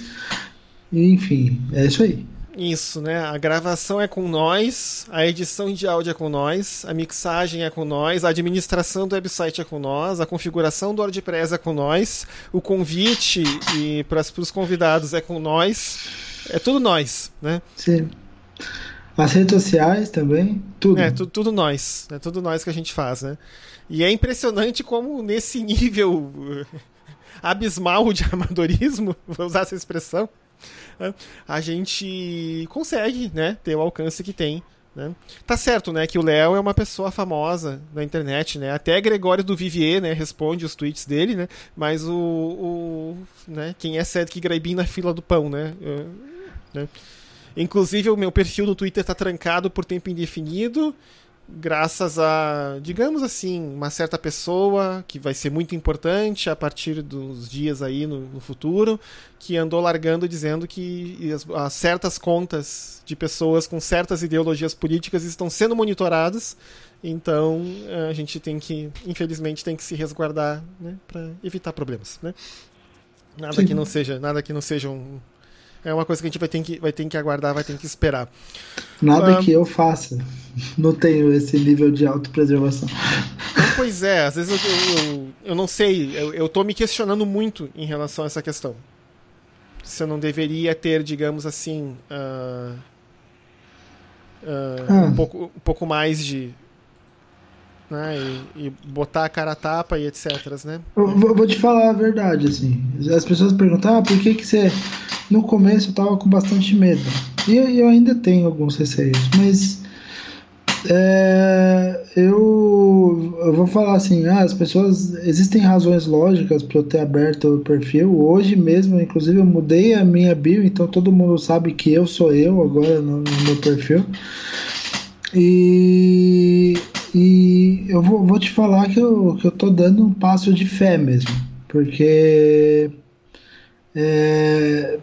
enfim, é isso aí. Isso, né? A gravação é com nós, a edição de áudio é com nós, a mixagem é com nós, a administração do website é com nós, a configuração do WordPress é com nós, o convite e para os convidados é com nós. É tudo nós, né? Sim. As redes sociais também, tudo. É, tu, tudo nós. É tudo nós que a gente faz, né? E é impressionante como nesse nível abismal de amadorismo, vou usar essa expressão, a gente consegue, né, ter o alcance que tem. Né? Tá certo, né, que o Léo é uma pessoa famosa na internet, né? Até Gregório do Vivier, né, responde os tweets dele, né? Mas o, o né, quem é Cedric Graibin na fila do pão, né? Uh, né? Inclusive, o meu perfil no Twitter está trancado por tempo indefinido, graças a, digamos assim, uma certa pessoa que vai ser muito importante a partir dos dias aí no, no futuro, que andou largando dizendo que as, as certas contas de pessoas com certas ideologias políticas estão sendo monitoradas. Então a gente tem que, infelizmente, tem que se resguardar né, para evitar problemas. Né? Nada Sim. que não seja, nada que não seja um, é uma coisa que a gente vai ter que, vai ter que aguardar, vai ter que esperar. Nada que eu faça. Não tenho esse nível de autopreservação. Pois é, às vezes eu, eu, eu não sei, eu, eu tô me questionando muito em relação a essa questão. Se eu não deveria ter, digamos assim, uh, uh, ah. um, pouco, um pouco mais de, né? E, e, botar a cara a tapa e etc, né? Eu vou te falar a verdade, assim. As pessoas perguntam, ah, por que que você... No começo eu tava com bastante medo. E eu ainda tenho alguns receios, mas... É, eu, eu vou falar assim, ah, as pessoas existem razões lógicas para eu ter aberto o perfil. Hoje mesmo, inclusive, eu mudei a minha bio, então todo mundo sabe que eu sou eu agora no, no meu perfil. E e eu vou, vou te falar que eu, que eu tô dando um passo de fé mesmo, porque é,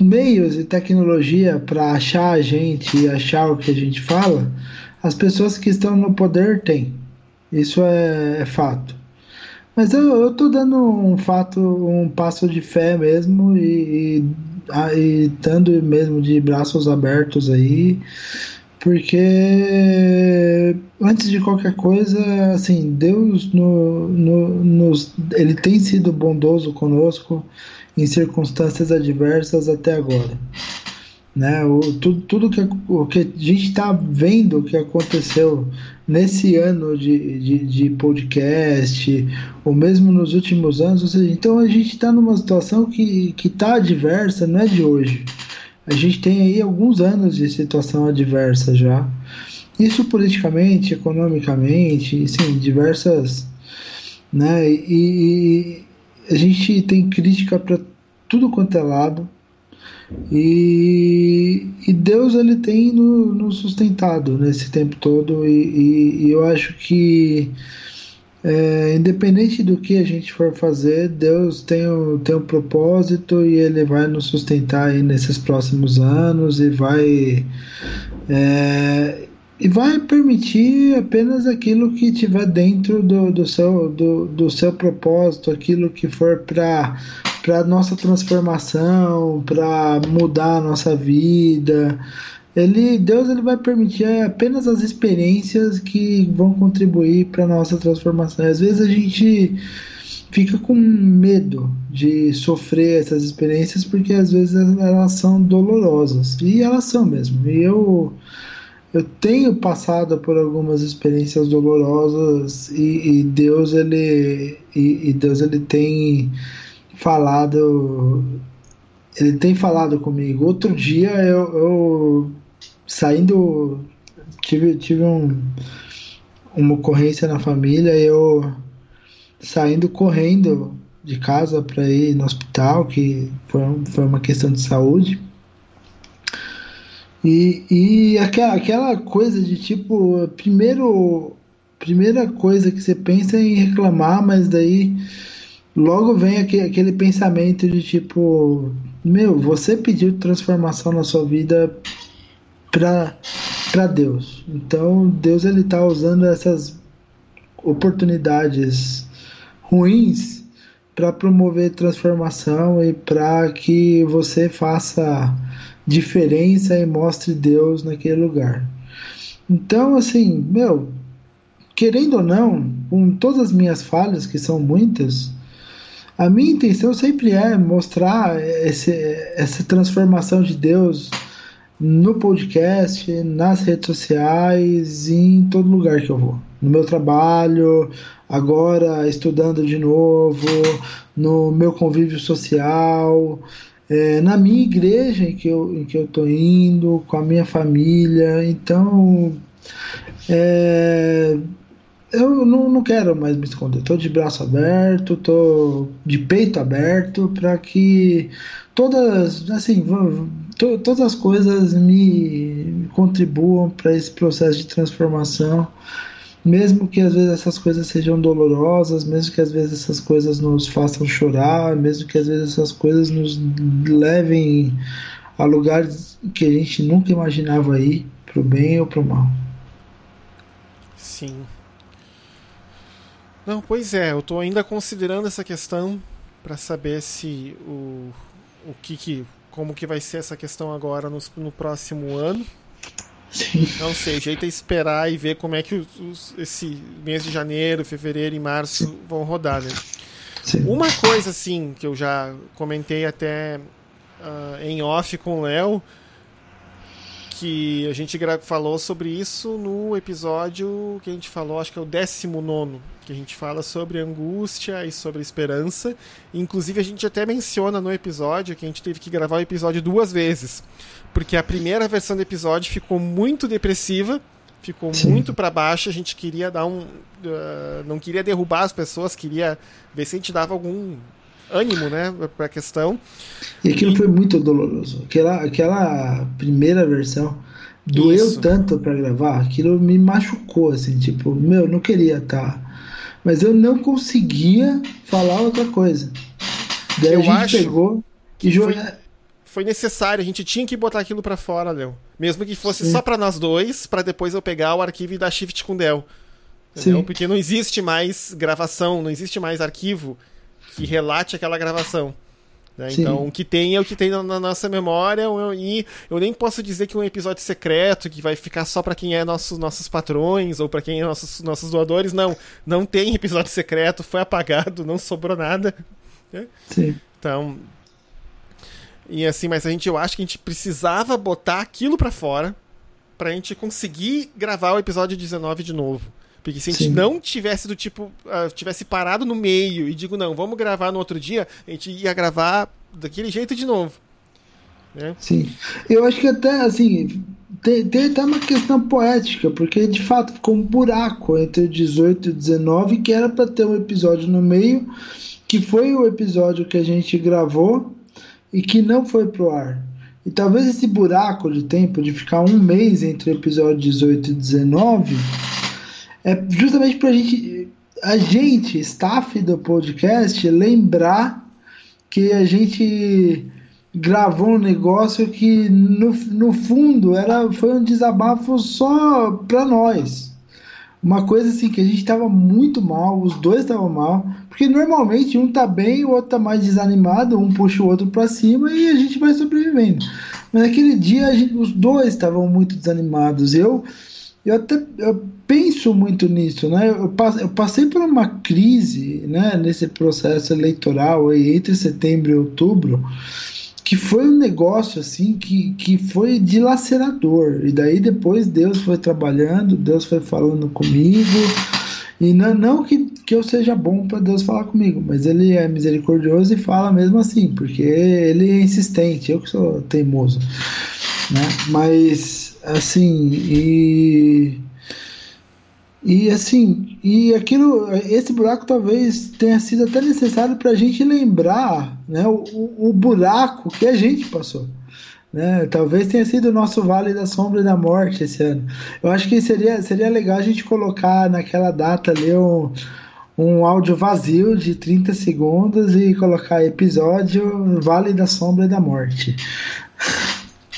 meios e tecnologia para achar a gente e achar o que a gente fala, as pessoas que estão no poder têm. Isso é, é fato. Mas eu, eu tô dando um fato, um passo de fé mesmo e, e, e dando mesmo de braços abertos aí porque antes de qualquer coisa, assim, Deus no, no, nos, ele tem sido bondoso conosco em circunstâncias adversas até agora. Né? O, tudo, tudo que, o que a gente está vendo que aconteceu nesse ano de, de, de, podcast, ou mesmo nos últimos anos, ou seja, então a gente está numa situação que está adversa, não é de hoje a gente tem aí alguns anos de situação adversa já. Isso politicamente, economicamente, sim, diversas. Né? E, e a gente tem crítica para tudo quanto é lado. E, e Deus ele tem nos no sustentado nesse tempo todo. E, e, e eu acho que é, independente do que a gente for fazer, Deus tem o, tem um propósito e Ele vai nos sustentar aí nesses próximos anos e vai é, e vai permitir apenas aquilo que tiver dentro do, do, seu, do, do seu propósito, aquilo que for para para nossa transformação, para mudar a nossa vida, ele, Deus ele vai permitir apenas as experiências que vão contribuir para nossa transformação. Às vezes a gente fica com medo de sofrer essas experiências porque às vezes elas são dolorosas e elas são mesmo. E eu eu tenho passado por algumas experiências dolorosas e, e Deus ele e, e Deus ele tem falado ele tem falado comigo. Outro dia eu, eu saindo, tive, tive um, uma ocorrência na família, eu saindo correndo de casa para ir no hospital, que foi, foi uma questão de saúde. E, e aquela, aquela coisa de tipo, primeiro, primeira coisa que você pensa é em reclamar, mas daí logo vem aquele, aquele pensamento de tipo, meu, você pediu transformação na sua vida para Deus. Então Deus ele está usando essas oportunidades ruins para promover transformação e para que você faça diferença e mostre Deus naquele lugar. Então, assim, meu, querendo ou não, com todas as minhas falhas, que são muitas, a minha intenção sempre é mostrar esse, essa transformação de Deus no podcast, nas redes sociais em todo lugar que eu vou. No meu trabalho, agora estudando de novo, no meu convívio social, é, na minha igreja em que eu em que eu tô indo, com a minha família. Então, é, eu não, não quero mais me esconder. Estou de braço aberto, estou de peito aberto para que todas, assim, to, todas as coisas me contribuam para esse processo de transformação, mesmo que às vezes essas coisas sejam dolorosas, mesmo que às vezes essas coisas nos façam chorar, mesmo que às vezes essas coisas nos levem a lugares que a gente nunca imaginava ir, para o bem ou para o mal. Sim. Não, pois é, eu estou ainda considerando essa questão para saber se o, o que, que como que vai ser essa questão agora no, no próximo ano. Sim. Não sei, o jeito é esperar e ver como é que os, os, esse mês de janeiro, fevereiro e março Sim. vão rodar, né? Sim. Uma coisa assim que eu já comentei até uh, em off com o Léo que a gente falou sobre isso no episódio que a gente falou, acho que é o 19, que a gente fala sobre angústia e sobre esperança. Inclusive, a gente até menciona no episódio que a gente teve que gravar o episódio duas vezes, porque a primeira versão do episódio ficou muito depressiva, ficou Sim. muito para baixo. A gente queria dar um. Uh, não queria derrubar as pessoas, queria ver se a gente dava algum ânimo, né, para a questão. E aquilo e... foi muito doloroso. Aquela, aquela primeira versão doeu Isso. tanto para gravar, aquilo me machucou, assim, tipo, meu, não queria estar. Tá. Mas eu não conseguia falar outra coisa. Daí eu a gente pegou e foi, foi necessário, a gente tinha que botar aquilo para fora, Léo. Mesmo que fosse Sim. só para nós dois, para depois eu pegar o arquivo e dar shift com Del. Entendeu? Sim. Porque não existe mais gravação, não existe mais arquivo que relate aquela gravação. Né? Então, o que tem é o que tem na, na nossa memória. E eu nem posso dizer que é um episódio secreto que vai ficar só para quem é nossos, nossos patrões ou para quem é nossos, nossos doadores. Não, não tem episódio secreto, foi apagado, não sobrou nada. Né? Sim. Então. E assim, mas a gente, eu acho que a gente precisava botar aquilo para fora pra gente conseguir gravar o episódio 19 de novo. Porque se a gente Sim. não tivesse do tipo, uh, tivesse parado no meio e digo, não, vamos gravar no outro dia, a gente ia gravar daquele jeito de novo. Né? Sim. Eu acho que até, assim, tem, tem até uma questão poética, porque de fato ficou um buraco entre o 18 e o 19, que era para ter um episódio no meio, que foi o episódio que a gente gravou e que não foi pro ar. E talvez esse buraco de tempo de ficar um mês entre o episódio 18 e 19 é justamente para a gente, a gente, staff do podcast, lembrar que a gente gravou um negócio que no, no fundo era foi um desabafo só para nós. Uma coisa assim que a gente estava muito mal, os dois estavam mal, porque normalmente um tá bem, o outro tá mais desanimado, um puxa o outro para cima e a gente vai sobrevivendo. Mas naquele dia gente, os dois estavam muito desanimados. Eu eu até eu penso muito nisso, né? Eu, passei por uma crise, né, nesse processo eleitoral entre setembro e outubro, que foi um negócio assim que, que foi dilacerador. E daí depois Deus foi trabalhando, Deus foi falando comigo. E não, não que, que eu seja bom para Deus falar comigo, mas Ele é misericordioso e fala mesmo assim, porque Ele é insistente, eu que sou teimoso. Né? Mas assim, e e assim, e aquilo, esse buraco talvez tenha sido até necessário para a gente lembrar, né, o, o buraco que a gente passou. Né? Talvez tenha sido o nosso Vale da Sombra e da Morte esse ano. Eu acho que seria, seria legal a gente colocar naquela data ali um, um áudio vazio de 30 segundos e colocar episódio Vale da Sombra e da Morte.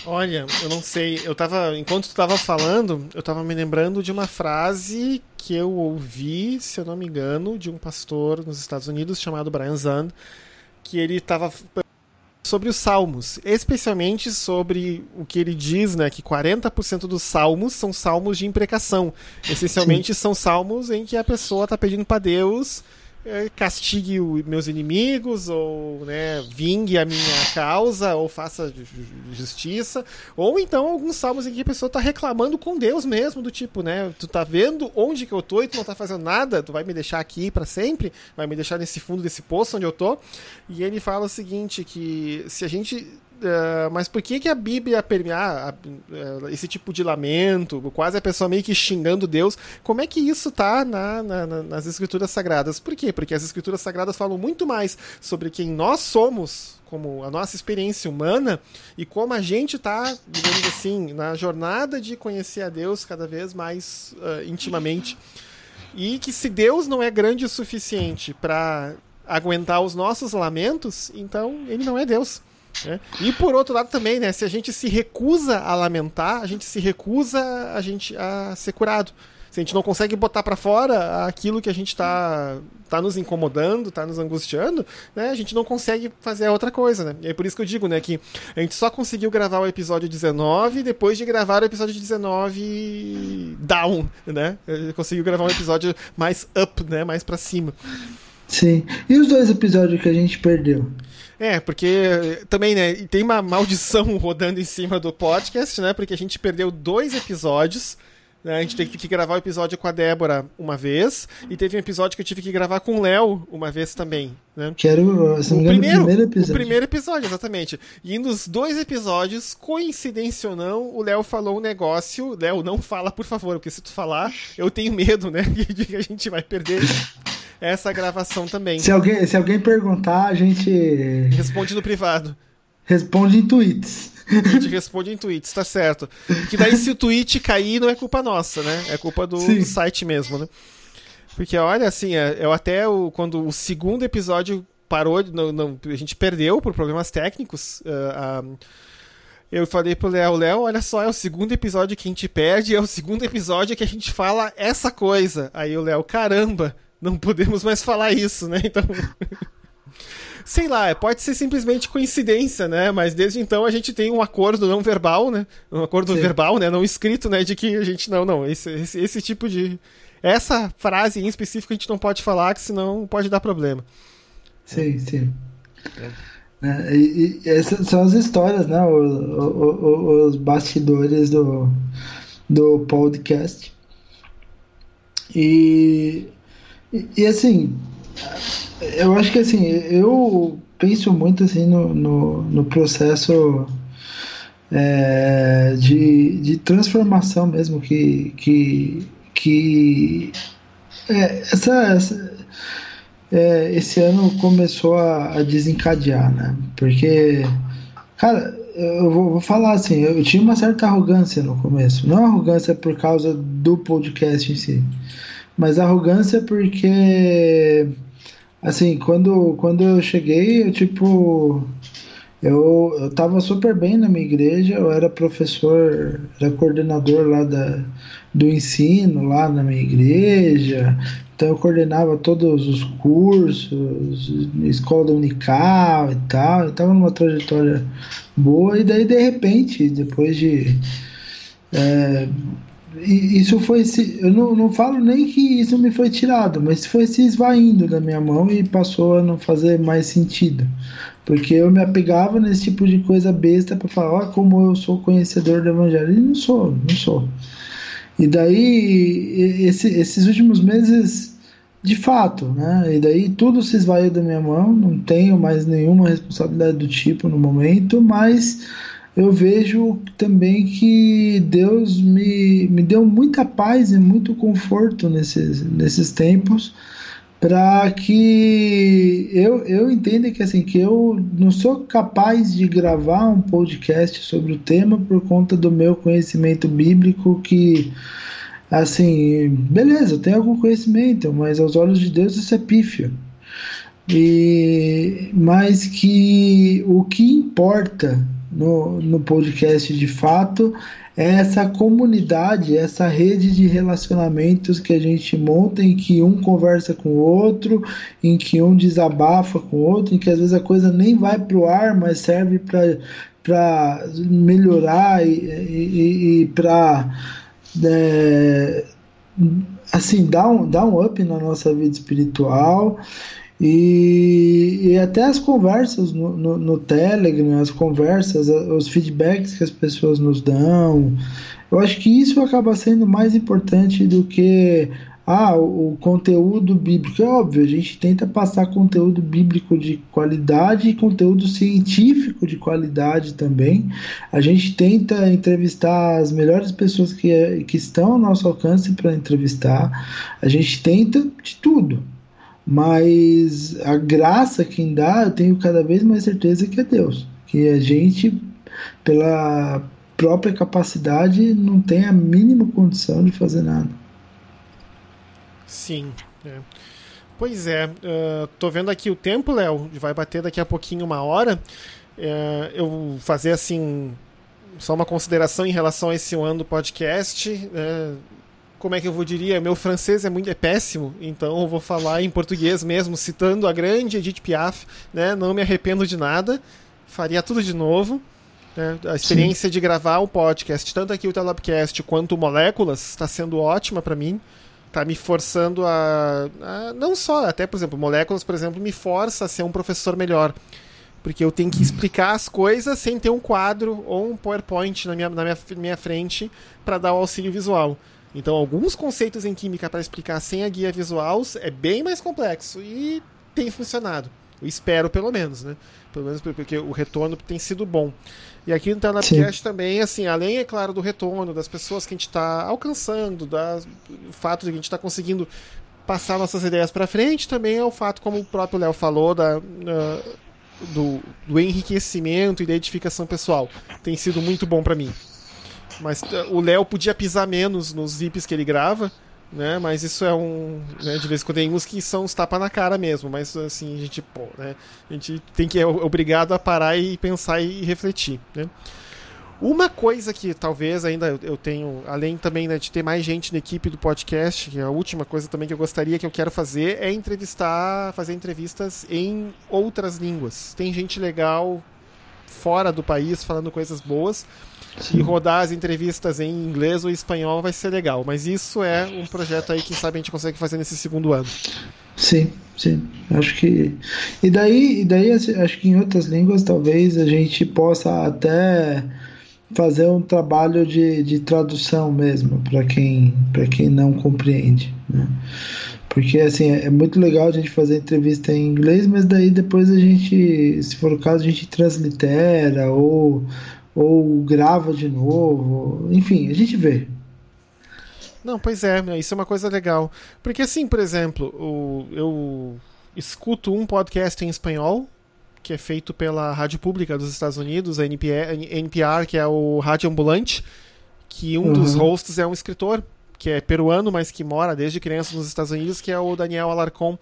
Olha, eu não sei. Eu tava. Enquanto tu tava falando, eu tava me lembrando de uma frase que eu ouvi, se eu não me engano, de um pastor nos Estados Unidos chamado Brian Zahn, que ele tava sobre os salmos, especialmente sobre o que ele diz, né, que 40% dos salmos são salmos de imprecação. Essencialmente são salmos em que a pessoa está pedindo para Deus castigue os meus inimigos, ou né, vingue a minha causa, ou faça justiça, ou então alguns salmos em que a pessoa está reclamando com Deus mesmo, do tipo, né, tu tá vendo onde que eu tô e tu não tá fazendo nada, tu vai me deixar aqui para sempre, vai me deixar nesse fundo desse poço onde eu tô. E ele fala o seguinte, que se a gente Uh, mas por que, que a Bíblia permear uh, esse tipo de lamento, quase a pessoa meio que xingando Deus? Como é que isso tá na, na, nas Escrituras Sagradas? Por quê? Porque as Escrituras Sagradas falam muito mais sobre quem nós somos, como a nossa experiência humana, e como a gente está, digamos assim, na jornada de conhecer a Deus cada vez mais uh, intimamente. E que se Deus não é grande o suficiente para aguentar os nossos lamentos, então ele não é Deus. Né? E por outro lado também, né? Se a gente se recusa a lamentar, a gente se recusa a gente a ser curado. Se a gente não consegue botar para fora aquilo que a gente está tá nos incomodando, tá nos angustiando, né? A gente não consegue fazer outra coisa, né? E é por isso que eu digo, né, que a gente só conseguiu gravar o episódio 19 depois de gravar o episódio 19 down, né? Conseguiu gravar um episódio mais up, né, mais para cima. Sim. E os dois episódios que a gente perdeu? É, porque também, né, tem uma maldição rodando em cima do podcast, né? Porque a gente perdeu dois episódios. Né, a gente teve que gravar o episódio com a Débora uma vez, e teve um episódio que eu tive que gravar com o Léo uma vez também. Né? Que era o, primeiro, o primeiro episódio. O primeiro episódio, exatamente. E nos dois episódios, coincidência ou não, o Léo falou um negócio. Léo, não fala, por favor, porque se tu falar, eu tenho medo, né? De que a gente vai perder essa gravação também. Se alguém, se alguém perguntar, a gente. Responde no privado. Responde em tweets. A gente responde em tweets, tá certo. Que daí se o tweet cair, não é culpa nossa, né? É culpa do, do site mesmo, né? Porque olha, assim, é, eu até o, quando o segundo episódio parou, não, não, a gente perdeu por problemas técnicos. Uh, uh, eu falei pro Léo, Léo, olha só, é o segundo episódio que a gente perde, é o segundo episódio que a gente fala essa coisa. Aí o Léo, caramba, não podemos mais falar isso, né? Então. Sei lá, pode ser simplesmente coincidência, né? Mas desde então a gente tem um acordo não verbal, né? Um acordo Sim. verbal, né? Não escrito, né? De que a gente não, não. Esse, esse, esse tipo de. Essa frase em específico a gente não pode falar, que senão pode dar problema. Sim, sim. É. É, e, e, essas são as histórias, né? O, o, o, os bastidores do, do podcast. E e, e, assim, eu acho que assim, eu penso muito assim no, no, no processo é, de, de transformação mesmo que, que, que é, essa, essa é, esse ano começou a, a, desencadear, né? Porque, cara, eu vou, vou, falar assim, eu tinha uma certa arrogância no começo, não arrogância por causa do podcast em si, mas arrogância porque assim, quando, quando eu cheguei, eu tipo eu, eu tava super bem na minha igreja, eu era professor, era coordenador lá da, do ensino lá na minha igreja, então eu coordenava todos os cursos, escola dominical e tal, eu tava numa trajetória boa, e daí de repente, depois de é, isso foi se eu não, não falo nem que isso me foi tirado, mas foi se esvaindo da minha mão e passou a não fazer mais sentido. Porque eu me apegava nesse tipo de coisa besta para falar, ó, como eu sou conhecedor do evangelho. E não sou, não sou. E daí, esse, esses últimos meses, de fato, né? E daí tudo se esvaiu da minha mão, não tenho mais nenhuma responsabilidade do tipo no momento, mas eu vejo também que Deus me, me deu muita paz e muito conforto nesses, nesses tempos para que eu, eu entenda que assim que eu não sou capaz de gravar um podcast sobre o tema por conta do meu conhecimento bíblico que assim beleza tenho algum conhecimento mas aos olhos de Deus isso é pífio. E mas que o que importa no, no podcast de fato é essa comunidade, essa rede de relacionamentos que a gente monta em que um conversa com o outro, em que um desabafa com o outro, em que às vezes a coisa nem vai para o ar, mas serve para melhorar e, e, e para é, assim dar um, dar um up na nossa vida espiritual e, e até as conversas no, no, no, Telegram, as conversas, os feedbacks que as pessoas nos dão. Eu acho que isso acaba sendo mais importante do que ah, o, conteúdo bíblico. É óbvio, a gente tenta passar conteúdo bíblico de qualidade e conteúdo científico de qualidade também. A gente tenta entrevistar as melhores pessoas que, que estão ao nosso alcance para entrevistar. A gente tenta de tudo mas a graça quem dá, eu tenho cada vez mais certeza que é Deus. Que a gente, pela própria capacidade, não tem a mínima condição de fazer nada. Sim. É. Pois é, uh, tô vendo aqui o tempo, Léo, vai bater daqui a pouquinho uma hora. Uh, eu fazer assim só uma consideração em relação a esse ano do podcast. Uh, como é que eu vou diria, meu francês é muito é péssimo, então eu vou falar em português mesmo, citando a grande Edith Piaf, né? Não me arrependo de nada, faria tudo de novo. Né? A experiência Sim. de gravar o podcast, tanto aqui o Telabcast quanto o Moléculas, está sendo ótima para mim. Tá me forçando a, a, Não só, até, por exemplo, Moléculas, por exemplo, me força a ser um professor melhor. Porque eu tenho que explicar as coisas sem ter um quadro ou um PowerPoint na minha, na minha, minha frente para dar o auxílio visual. Então, alguns conceitos em química para explicar sem a guia visual é bem mais complexo e tem funcionado. Eu espero, pelo menos, né? Pelo menos porque o retorno tem sido bom. E aqui no Telapcast também, assim, além, é claro, do retorno, das pessoas que a gente está alcançando, do fato de que a gente está conseguindo passar nossas ideias para frente, também é o fato, como o próprio Léo falou, da, uh, do, do enriquecimento e da edificação pessoal. Tem sido muito bom para mim. Mas eh, o Léo podia pisar menos nos zips que ele grava, né? Mas isso é um. Né, de vez em quando tem uns que são os tapa na cara mesmo. Mas assim, a gente, pô, né? A gente tem que é obrigado a parar e pensar e refletir, né? Uma coisa que talvez ainda eu tenho, além também né, de ter mais gente na equipe do podcast, que é a última coisa também que eu gostaria que eu quero fazer é entrevistar, fazer entrevistas em outras línguas. Tem gente legal fora do país falando coisas boas. Sim. E rodar as entrevistas em inglês ou espanhol vai ser legal. Mas isso é um projeto aí que sabe a gente consegue fazer nesse segundo ano. Sim, sim. Acho que. E daí, e daí acho que em outras línguas talvez a gente possa até fazer um trabalho de, de tradução mesmo para quem para quem não compreende né? porque assim é, é muito legal a gente fazer entrevista em inglês mas daí depois a gente se for o caso a gente translitera ou ou grava de novo, enfim, a gente vê. Não, pois é, né, isso é uma coisa legal. Porque assim, por exemplo, o, eu escuto um podcast em espanhol, que é feito pela Rádio Pública dos Estados Unidos, a NPR, NPR que é o Rádio Ambulante, que um uhum. dos hosts é um escritor, que é peruano, mas que mora desde criança nos Estados Unidos, que é o Daniel Alarcon.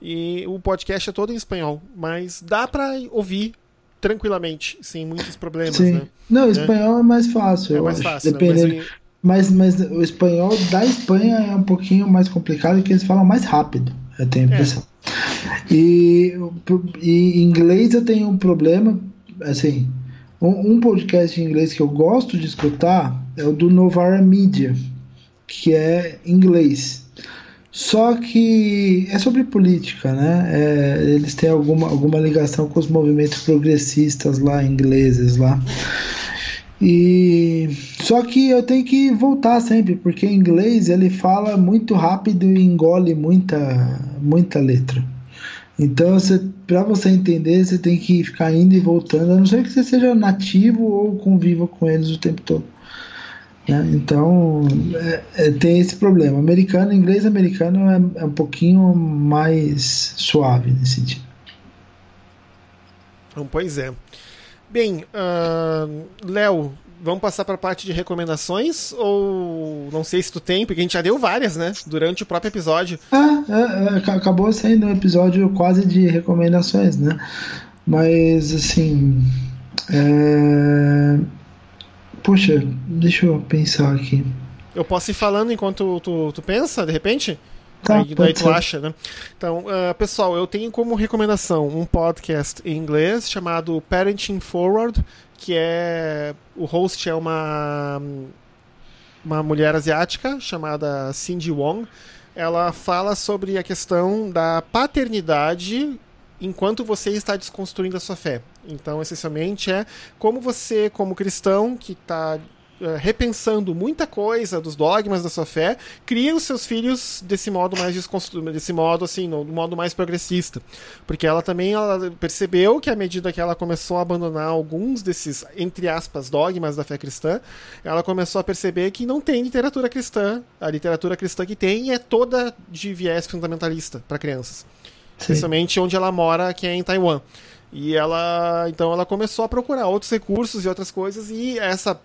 E o podcast é todo em espanhol, mas dá para ouvir tranquilamente, sem muitos problemas. Sim. Né? Não, o espanhol é mais fácil. É mais fácil. Né? Dependendo. Né? Mas, mas, o espanhol da Espanha é um pouquinho mais complicado porque eles falam mais rápido, eu tenho a é. impressão. É. E, e em inglês eu tenho um problema, assim, um, um, podcast em inglês que eu gosto de escutar é o do Novara Media, que é inglês. Só que é sobre política, né? É, eles têm alguma, alguma ligação com os movimentos progressistas lá, ingleses lá. E só que eu tenho que voltar sempre, porque em inglês ele fala muito rápido e engole muita, muita letra. Então, para você entender, você tem que ficar indo e voltando, a não ser que você seja nativo ou conviva com eles o tempo todo. Né? Então, é, é, tem esse problema. Americano, inglês americano é, é, um pouquinho mais suave nesse sentido. Então, pois é. Bem, uh, Léo, vamos passar para a parte de recomendações? Ou não sei se tu tem, porque a gente já deu várias, né? Durante o próprio episódio. Ah, é, é, acabou sendo um episódio quase de recomendações, né? Mas, assim, É... Poxa, deixa eu pensar aqui. Eu posso ir falando enquanto tu, tu pensa, de repente? Tá, Aí, daí tu acha, né? Então, uh, pessoal, eu tenho como recomendação um podcast em inglês chamado Parenting Forward, que é. O host é uma. Uma mulher asiática chamada Cindy Wong. Ela fala sobre a questão da paternidade enquanto você está desconstruindo a sua fé. Então, essencialmente, é como você, como cristão que está uh, repensando muita coisa dos dogmas da sua fé, cria os seus filhos desse modo mais desconstruído, desse modo assim, no, modo mais progressista. Porque ela também ela percebeu que à medida que ela começou a abandonar alguns desses, entre aspas, dogmas da fé cristã, ela começou a perceber que não tem literatura cristã. A literatura cristã que tem é toda de viés fundamentalista para crianças. Especialmente onde ela mora, que é em Taiwan. E ela, então ela começou a procurar outros recursos e outras coisas e essa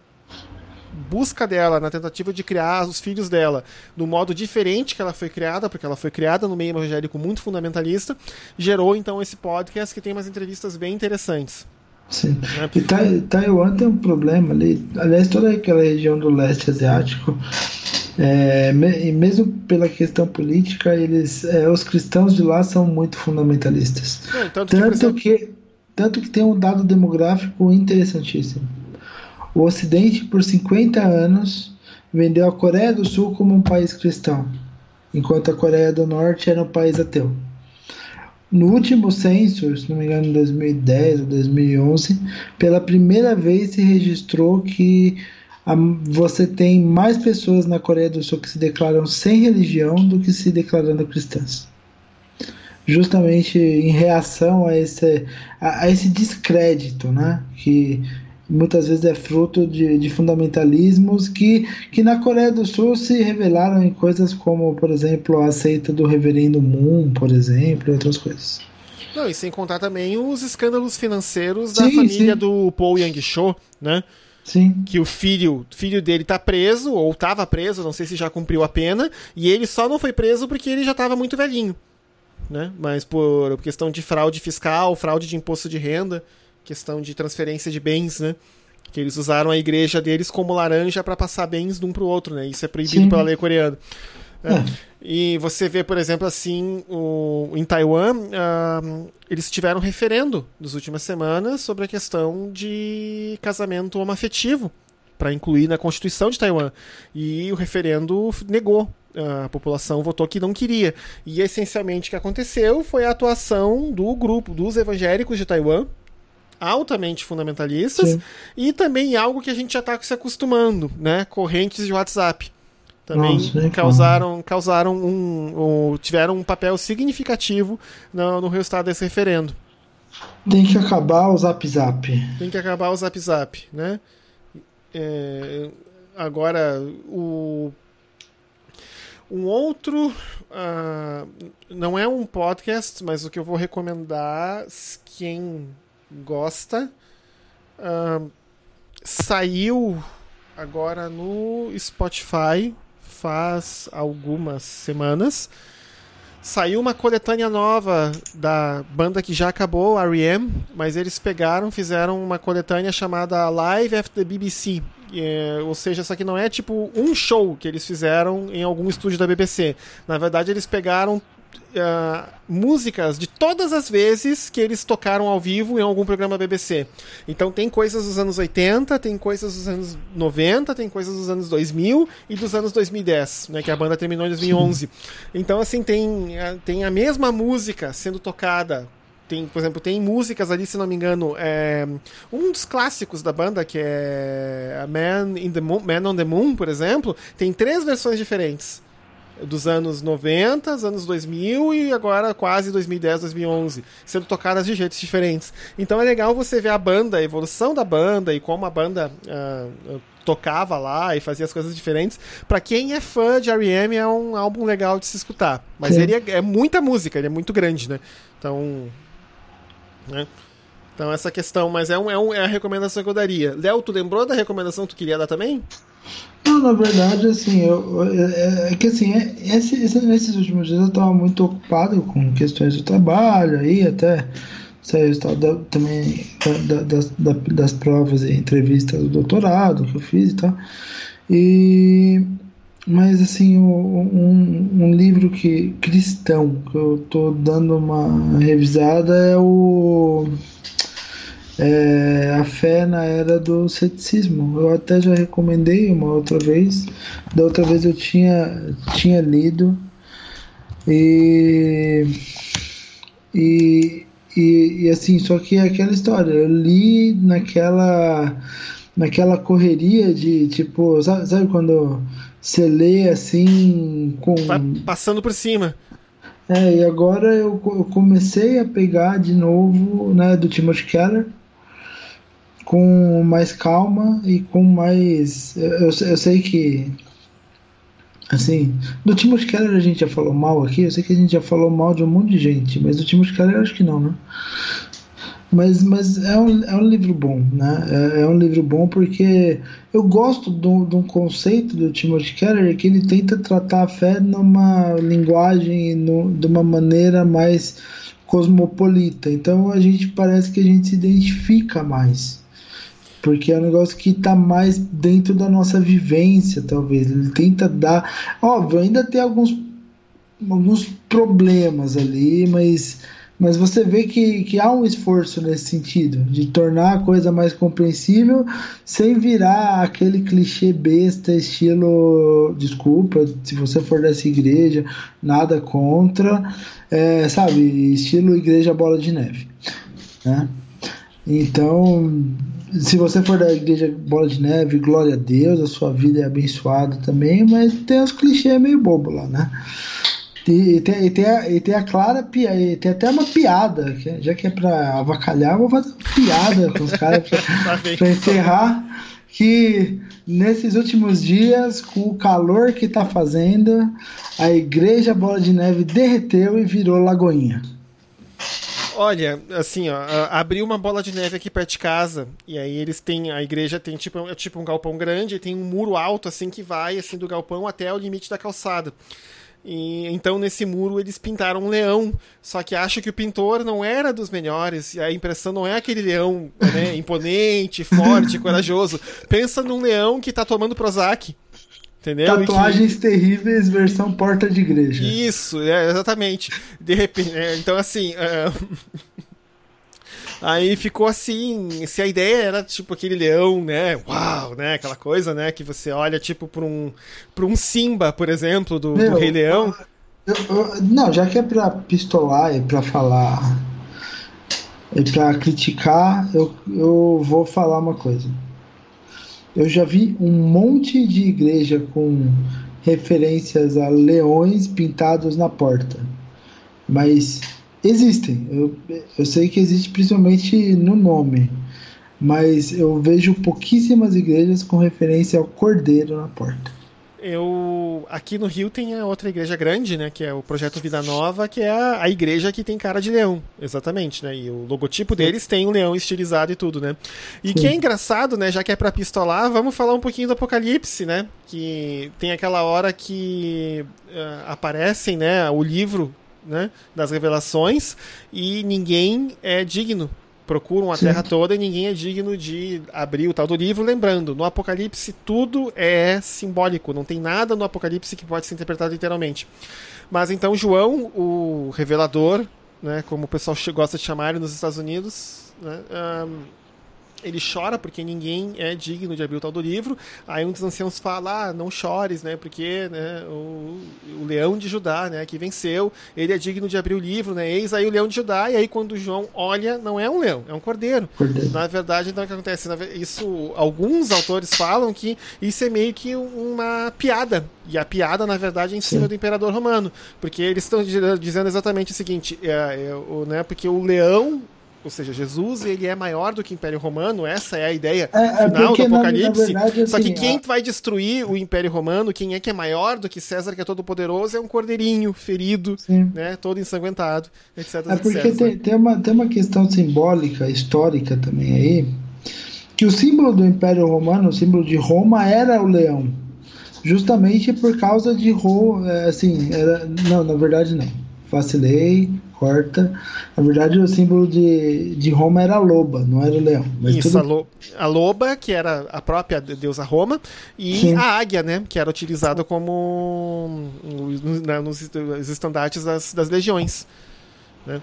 busca dela na tentativa de criar os filhos dela do modo diferente que ela foi criada, porque ela foi criada no meio evangélico muito fundamentalista, gerou então esse podcast que tem umas entrevistas bem interessantes. Sim. Né? E Taiwan tem um problema ali, aliás, toda aquela região do leste asiático, é, e mesmo pela questão política, eles, é, os cristãos de lá são muito fundamentalistas. Tanto, tanto que, que, tanto que tem um dado demográfico interessantíssimo. O Ocidente, por 50 anos, vendeu a Coreia do Sul como um país cristão, enquanto a Coreia do Norte era um país ateu. No último censo, se não me engano, em 2010 ou 2011, pela primeira vez se registrou que a, você tem mais pessoas na Coreia do Sul que se declaram sem religião do que se declarando cristãs. Justamente em reação a esse, a, a esse descrédito né, que muitas vezes é fruto de, de, fundamentalismos que, que na Coreia do Sul se revelaram em coisas como, por exemplo, a seita do reverendo Moon, por exemplo, e outras coisas. Não, e sem contar também os escândalos financeiros da sim, família sim. do Paul Yang-cho, né? Sim. Que o filho, filho dele tá preso, ou estava preso, não sei se já cumpriu a pena, e ele só não foi preso porque ele já estava muito velhinho. Né? Mas por questão de fraude fiscal, fraude de imposto de renda questão de transferência de bens, né? Que eles usaram a igreja deles como laranja para passar bens de um para o outro, né? Isso é proibido Sim. pela lei coreana. É. É. E você vê, por exemplo, assim, o, em Taiwan, uh, eles tiveram referendo nas últimas semanas sobre a questão de casamento homoafetivo para incluir na Constituição de Taiwan. E o referendo negou. A população votou que não queria. E essencialmente o que aconteceu foi a atuação do grupo dos evangélicos de Taiwan, altamente fundamentalistas Sim. e também algo que a gente já está se acostumando, né? Correntes de WhatsApp. Também Nossa, causaram, causaram um, um, tiveram um papel significativo no, no resultado desse referendo. Tem que acabar o Zap Zap. Tem que acabar o Zap Zap, né? É, agora, o um outro. Uh, não é um podcast, mas o que eu vou recomendar, quem gosta. Uh, saiu agora no Spotify faz algumas semanas. Saiu uma coletânea nova da banda que já acabou, a R.E.M., mas eles pegaram, fizeram uma coletânea chamada Live After the BBC. É, ou seja, isso aqui não é tipo um show que eles fizeram em algum estúdio da BBC. Na verdade, eles pegaram Uh, músicas de todas as vezes que eles tocaram ao vivo em algum programa BBC. Então tem coisas dos anos 80, tem coisas dos anos 90, tem coisas dos anos 2000 e dos anos 2010, né, que a banda terminou em 2011. Sim. Então assim tem tem a mesma música sendo tocada tem, por exemplo, tem músicas ali, se não me engano, é, um dos clássicos da banda, que é Man, in the Moon, Man on the Moon, por exemplo, tem três versões diferentes dos anos 90, anos 2000 e agora quase 2010, 2011, sendo tocadas de jeitos diferentes. Então é legal você ver a banda, a evolução da banda e como a banda uh, tocava lá e fazia as coisas diferentes. Para quem é fã de R.E.M. é um álbum legal de se escutar. Mas Sim. ele é, é, muita música, ele é muito grande, né? Então, né? Então essa questão, mas é, um, é, um, é a recomendação que eu daria. Léo, tu lembrou da recomendação que tu queria dar também? Não, na verdade, assim, eu, é, é que assim, é, esse, esse, nesses últimos dias eu estava muito ocupado com questões do trabalho aí, até saiu o também da, das, da, das provas e entrevistas do doutorado que eu fiz e tal. E, mas assim, um, um livro que cristão que eu tô dando uma revisada é o é, A Fé na Era do Ceticismo. Eu até já recomendei uma outra vez. Da outra vez eu tinha, tinha lido. E, e, e, e assim, só que é aquela história, eu li naquela naquela correria de tipo, sabe, sabe quando você lê assim com Tá passando por cima. É, e agora eu, eu comecei a pegar de novo, né, do Timothy Keller com mais calma e com mais eu, eu sei que assim, do Timothy Keller a gente já falou mal aqui, eu sei que a gente já falou mal de um monte de gente, mas do Timothy Keller acho que não, né? Mas, mas é, um, é um livro bom, né? É, é um livro bom porque eu gosto de um conceito do Timothy Keller que ele tenta tratar a fé numa linguagem, no, de uma maneira mais cosmopolita. Então a gente parece que a gente se identifica mais. Porque é um negócio que está mais dentro da nossa vivência, talvez. Ele tenta dar. Óbvio, ainda tem alguns, alguns problemas ali, mas mas você vê que, que há um esforço nesse sentido, de tornar a coisa mais compreensível, sem virar aquele clichê besta, estilo. Desculpa, se você for dessa igreja, nada contra, é, sabe? Estilo igreja bola de neve. Né? Então, se você for da igreja bola de neve, glória a Deus, a sua vida é abençoada também, mas tem uns clichês meio bobo lá, né? E, e, tem, e, tem, a, e tem a clara e tem até uma piada, que, já que é pra avacalhar, vou fazer uma piada com os caras pra, tá pra encerrar. Que nesses últimos dias, com o calor que tá fazendo, a igreja Bola de Neve derreteu e virou lagoinha. Olha, assim, ó, abriu uma bola de neve aqui perto de casa, e aí eles têm, a igreja tem tipo, é tipo um galpão grande, e tem um muro alto, assim, que vai, assim, do galpão até o limite da calçada. E então nesse muro eles pintaram um leão, só que acho que o pintor não era dos melhores, a impressão não é aquele leão né, imponente, forte, corajoso. Pensa num leão que tá tomando Prozac. Entendeu? Tatuagens que... terríveis versão porta de igreja. Isso, é, exatamente. De repente, é, então assim, uh... Aí ficou assim, se a ideia era tipo aquele leão, né? Uau, né? Aquela coisa, né? Que você olha tipo para um, pra um Simba, por exemplo, do, Meu, do Rei Leão. Eu, eu, não, já que é pra pistolar e pra falar e pra criticar, eu, eu vou falar uma coisa. Eu já vi um monte de igreja com referências a leões pintados na porta. Mas Existem, eu, eu sei que existe principalmente no nome, mas eu vejo pouquíssimas igrejas com referência ao cordeiro na porta. Eu aqui no Rio tem a outra igreja grande, né, que é o projeto Vida Nova, que é a, a igreja que tem cara de leão, exatamente, né? E o logotipo deles tem um leão estilizado e tudo, né? E Sim. que é engraçado, né, já que é para pistolar, vamos falar um pouquinho do Apocalipse, né? Que tem aquela hora que uh, aparecem, né, o livro né, das revelações e ninguém é digno. Procuram a Sim. Terra toda e ninguém é digno de abrir o tal do livro. Lembrando, no Apocalipse tudo é simbólico, não tem nada no Apocalipse que pode ser interpretado literalmente. Mas então João, o revelador, né, como o pessoal gosta de chamar ele nos Estados Unidos, né, um, ele chora porque ninguém é digno de abrir o tal do livro. Aí um dos anciãos fala: ah, não chores, né? Porque né, o, o, leão de Judá, né, que venceu, ele é digno de abrir o livro, né? Eis aí o leão de Judá. E aí quando João olha, não é um leão, é um cordeiro. cordeiro. Na verdade, então o que acontece? Isso, alguns autores falam que isso é meio que uma piada. E a piada, na verdade, é em cima Sim. do imperador romano, porque eles estão dizendo exatamente o seguinte: é, é, o, né, porque o leão ou seja, Jesus ele é maior do que o Império Romano, essa é a ideia é, é final do Apocalipse. Na, na verdade, assim, Só que quem a... vai destruir o Império Romano, quem é que é maior do que César, que é todo poderoso, é um cordeirinho ferido, Sim. né, todo ensanguentado, etc. É porque tem, tem, uma, tem uma questão simbólica, histórica também aí, que o símbolo do Império Romano, o símbolo de Roma era o leão. Justamente por causa de Roma, é, assim, era, não, na verdade não. Vacilei, corta. Na verdade, o símbolo de, de Roma era a loba, não era o leão. Isso, tudo... a, lo, a, loba, que era a própria deusa Roma, e Sim. a águia, né? Que era utilizada como nos, nos estandartes das, das legiões. Né?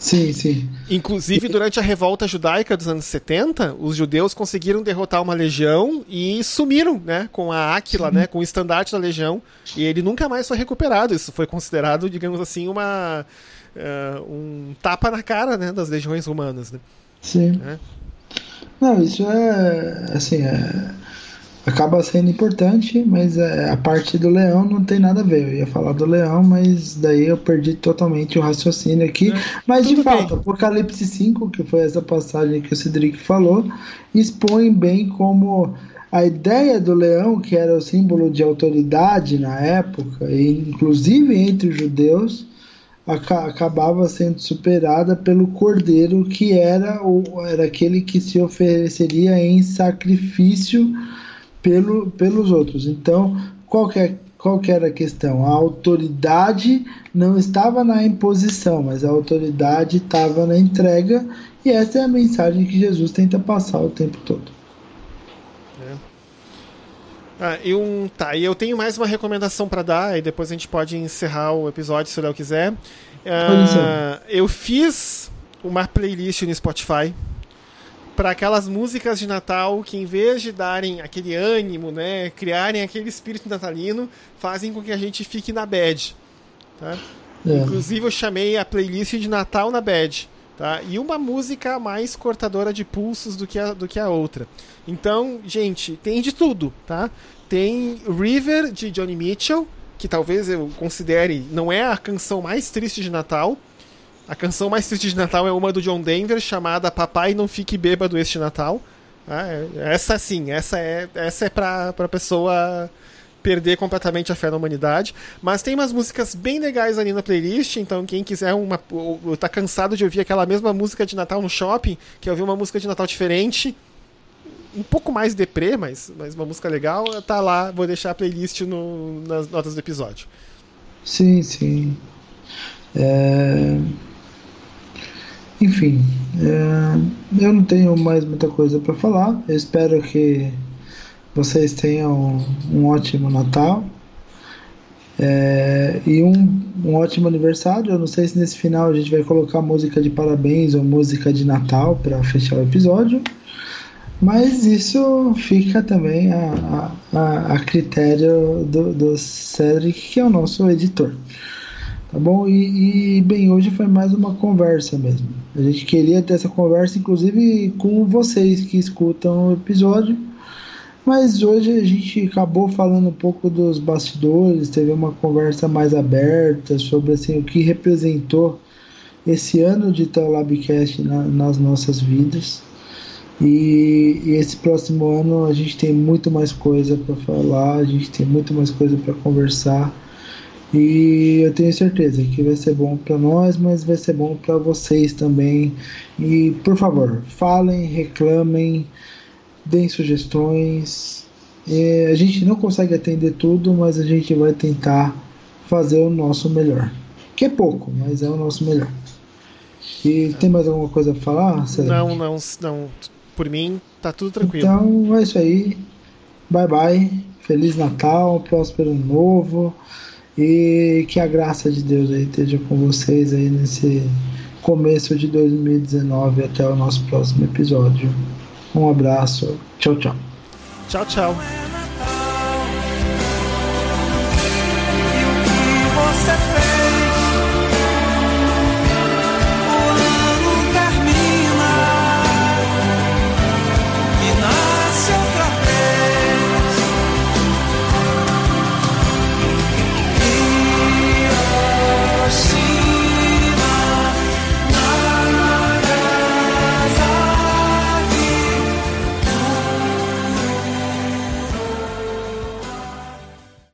Sim, sim. Inclusive, durante a revolta judaica dos anos 70, os judeus conseguiram derrotar uma legião e sumiram, né? Com a Áquila, né? Com o estandarte da legião. E ele nunca mais foi recuperado. Isso foi considerado, digamos assim, uma... Uh, um tapa na cara, né? Das legiões romanas, né? Sim. É. Não, isso é... Assim, é acaba sendo importante, mas é, a parte do leão não tem nada a ver. Eu ia falar do leão, mas daí eu perdi totalmente o raciocínio aqui. É, mas de fato, bem. Apocalipse 5, que foi essa passagem que o Cedric falou, expõe bem como a ideia do leão, que era o símbolo de autoridade na época, e inclusive entre os judeus, acabava sendo superada pelo cordeiro, que era, o, era aquele que se ofereceria em sacrifício pelo, pelos outros. Então, qual que, é, qual que era a questão? A autoridade não estava na imposição, mas a autoridade estava na entrega, e essa é a mensagem que Jesus tenta passar o tempo todo. É. Ah, e um, tá, e eu tenho mais uma recomendação para dar, e depois a gente pode encerrar o episódio se o Léo quiser. Ah, eu fiz uma playlist no Spotify para aquelas músicas de Natal que, em vez de darem aquele ânimo, né, criarem aquele espírito natalino, fazem com que a gente fique na bad. Tá? É. Inclusive, eu chamei a playlist de Natal na bad. Tá? E uma música mais cortadora de pulsos do que a, do que a outra. Então, gente, tem de tudo, tá? Tem River de Johnny Mitchell, que talvez eu considere não é a canção mais triste de Natal, a canção mais triste de Natal é uma do John Denver, chamada Papai Não Fique Bêbado Este Natal. Ah, essa sim, essa é, essa é pra, pra pessoa perder completamente a fé na humanidade. Mas tem umas músicas bem legais ali na playlist, então quem quiser uma. Ou, tá cansado de ouvir aquela mesma música de Natal no shopping, quer ouvir uma música de Natal diferente. Um pouco mais deprê, mas, mas uma música legal, tá lá, vou deixar a playlist no, nas notas do episódio. Sim, sim. É... Enfim, é, eu não tenho mais muita coisa para falar. Eu espero que vocês tenham um ótimo Natal é, e um, um ótimo aniversário. Eu não sei se nesse final a gente vai colocar música de parabéns ou música de Natal para fechar o episódio, mas isso fica também a, a, a critério do, do Cedric, que é o nosso editor. Tá bom? E, e, bem, hoje foi mais uma conversa mesmo. A gente queria ter essa conversa, inclusive com vocês que escutam o episódio. Mas hoje a gente acabou falando um pouco dos bastidores, teve uma conversa mais aberta sobre assim, o que representou esse ano de Labcast na, nas nossas vidas. E, e, esse próximo ano a gente tem muito mais coisa para falar, a gente tem muito mais coisa para conversar. E eu tenho certeza que vai ser bom para nós, mas vai ser bom para vocês também. E por favor, falem, reclamem, deem sugestões. E a gente não consegue atender tudo, mas a gente vai tentar fazer o nosso melhor. Que é pouco, mas é o nosso melhor. E tem mais alguma coisa para falar? Não, não, não. Por mim, tá tudo tranquilo. Então é isso aí. Bye bye. Feliz Natal, próspero novo. E que a graça de Deus aí esteja com vocês aí nesse começo de 2019 até o nosso próximo episódio. Um abraço. Tchau, tchau. Tchau, tchau.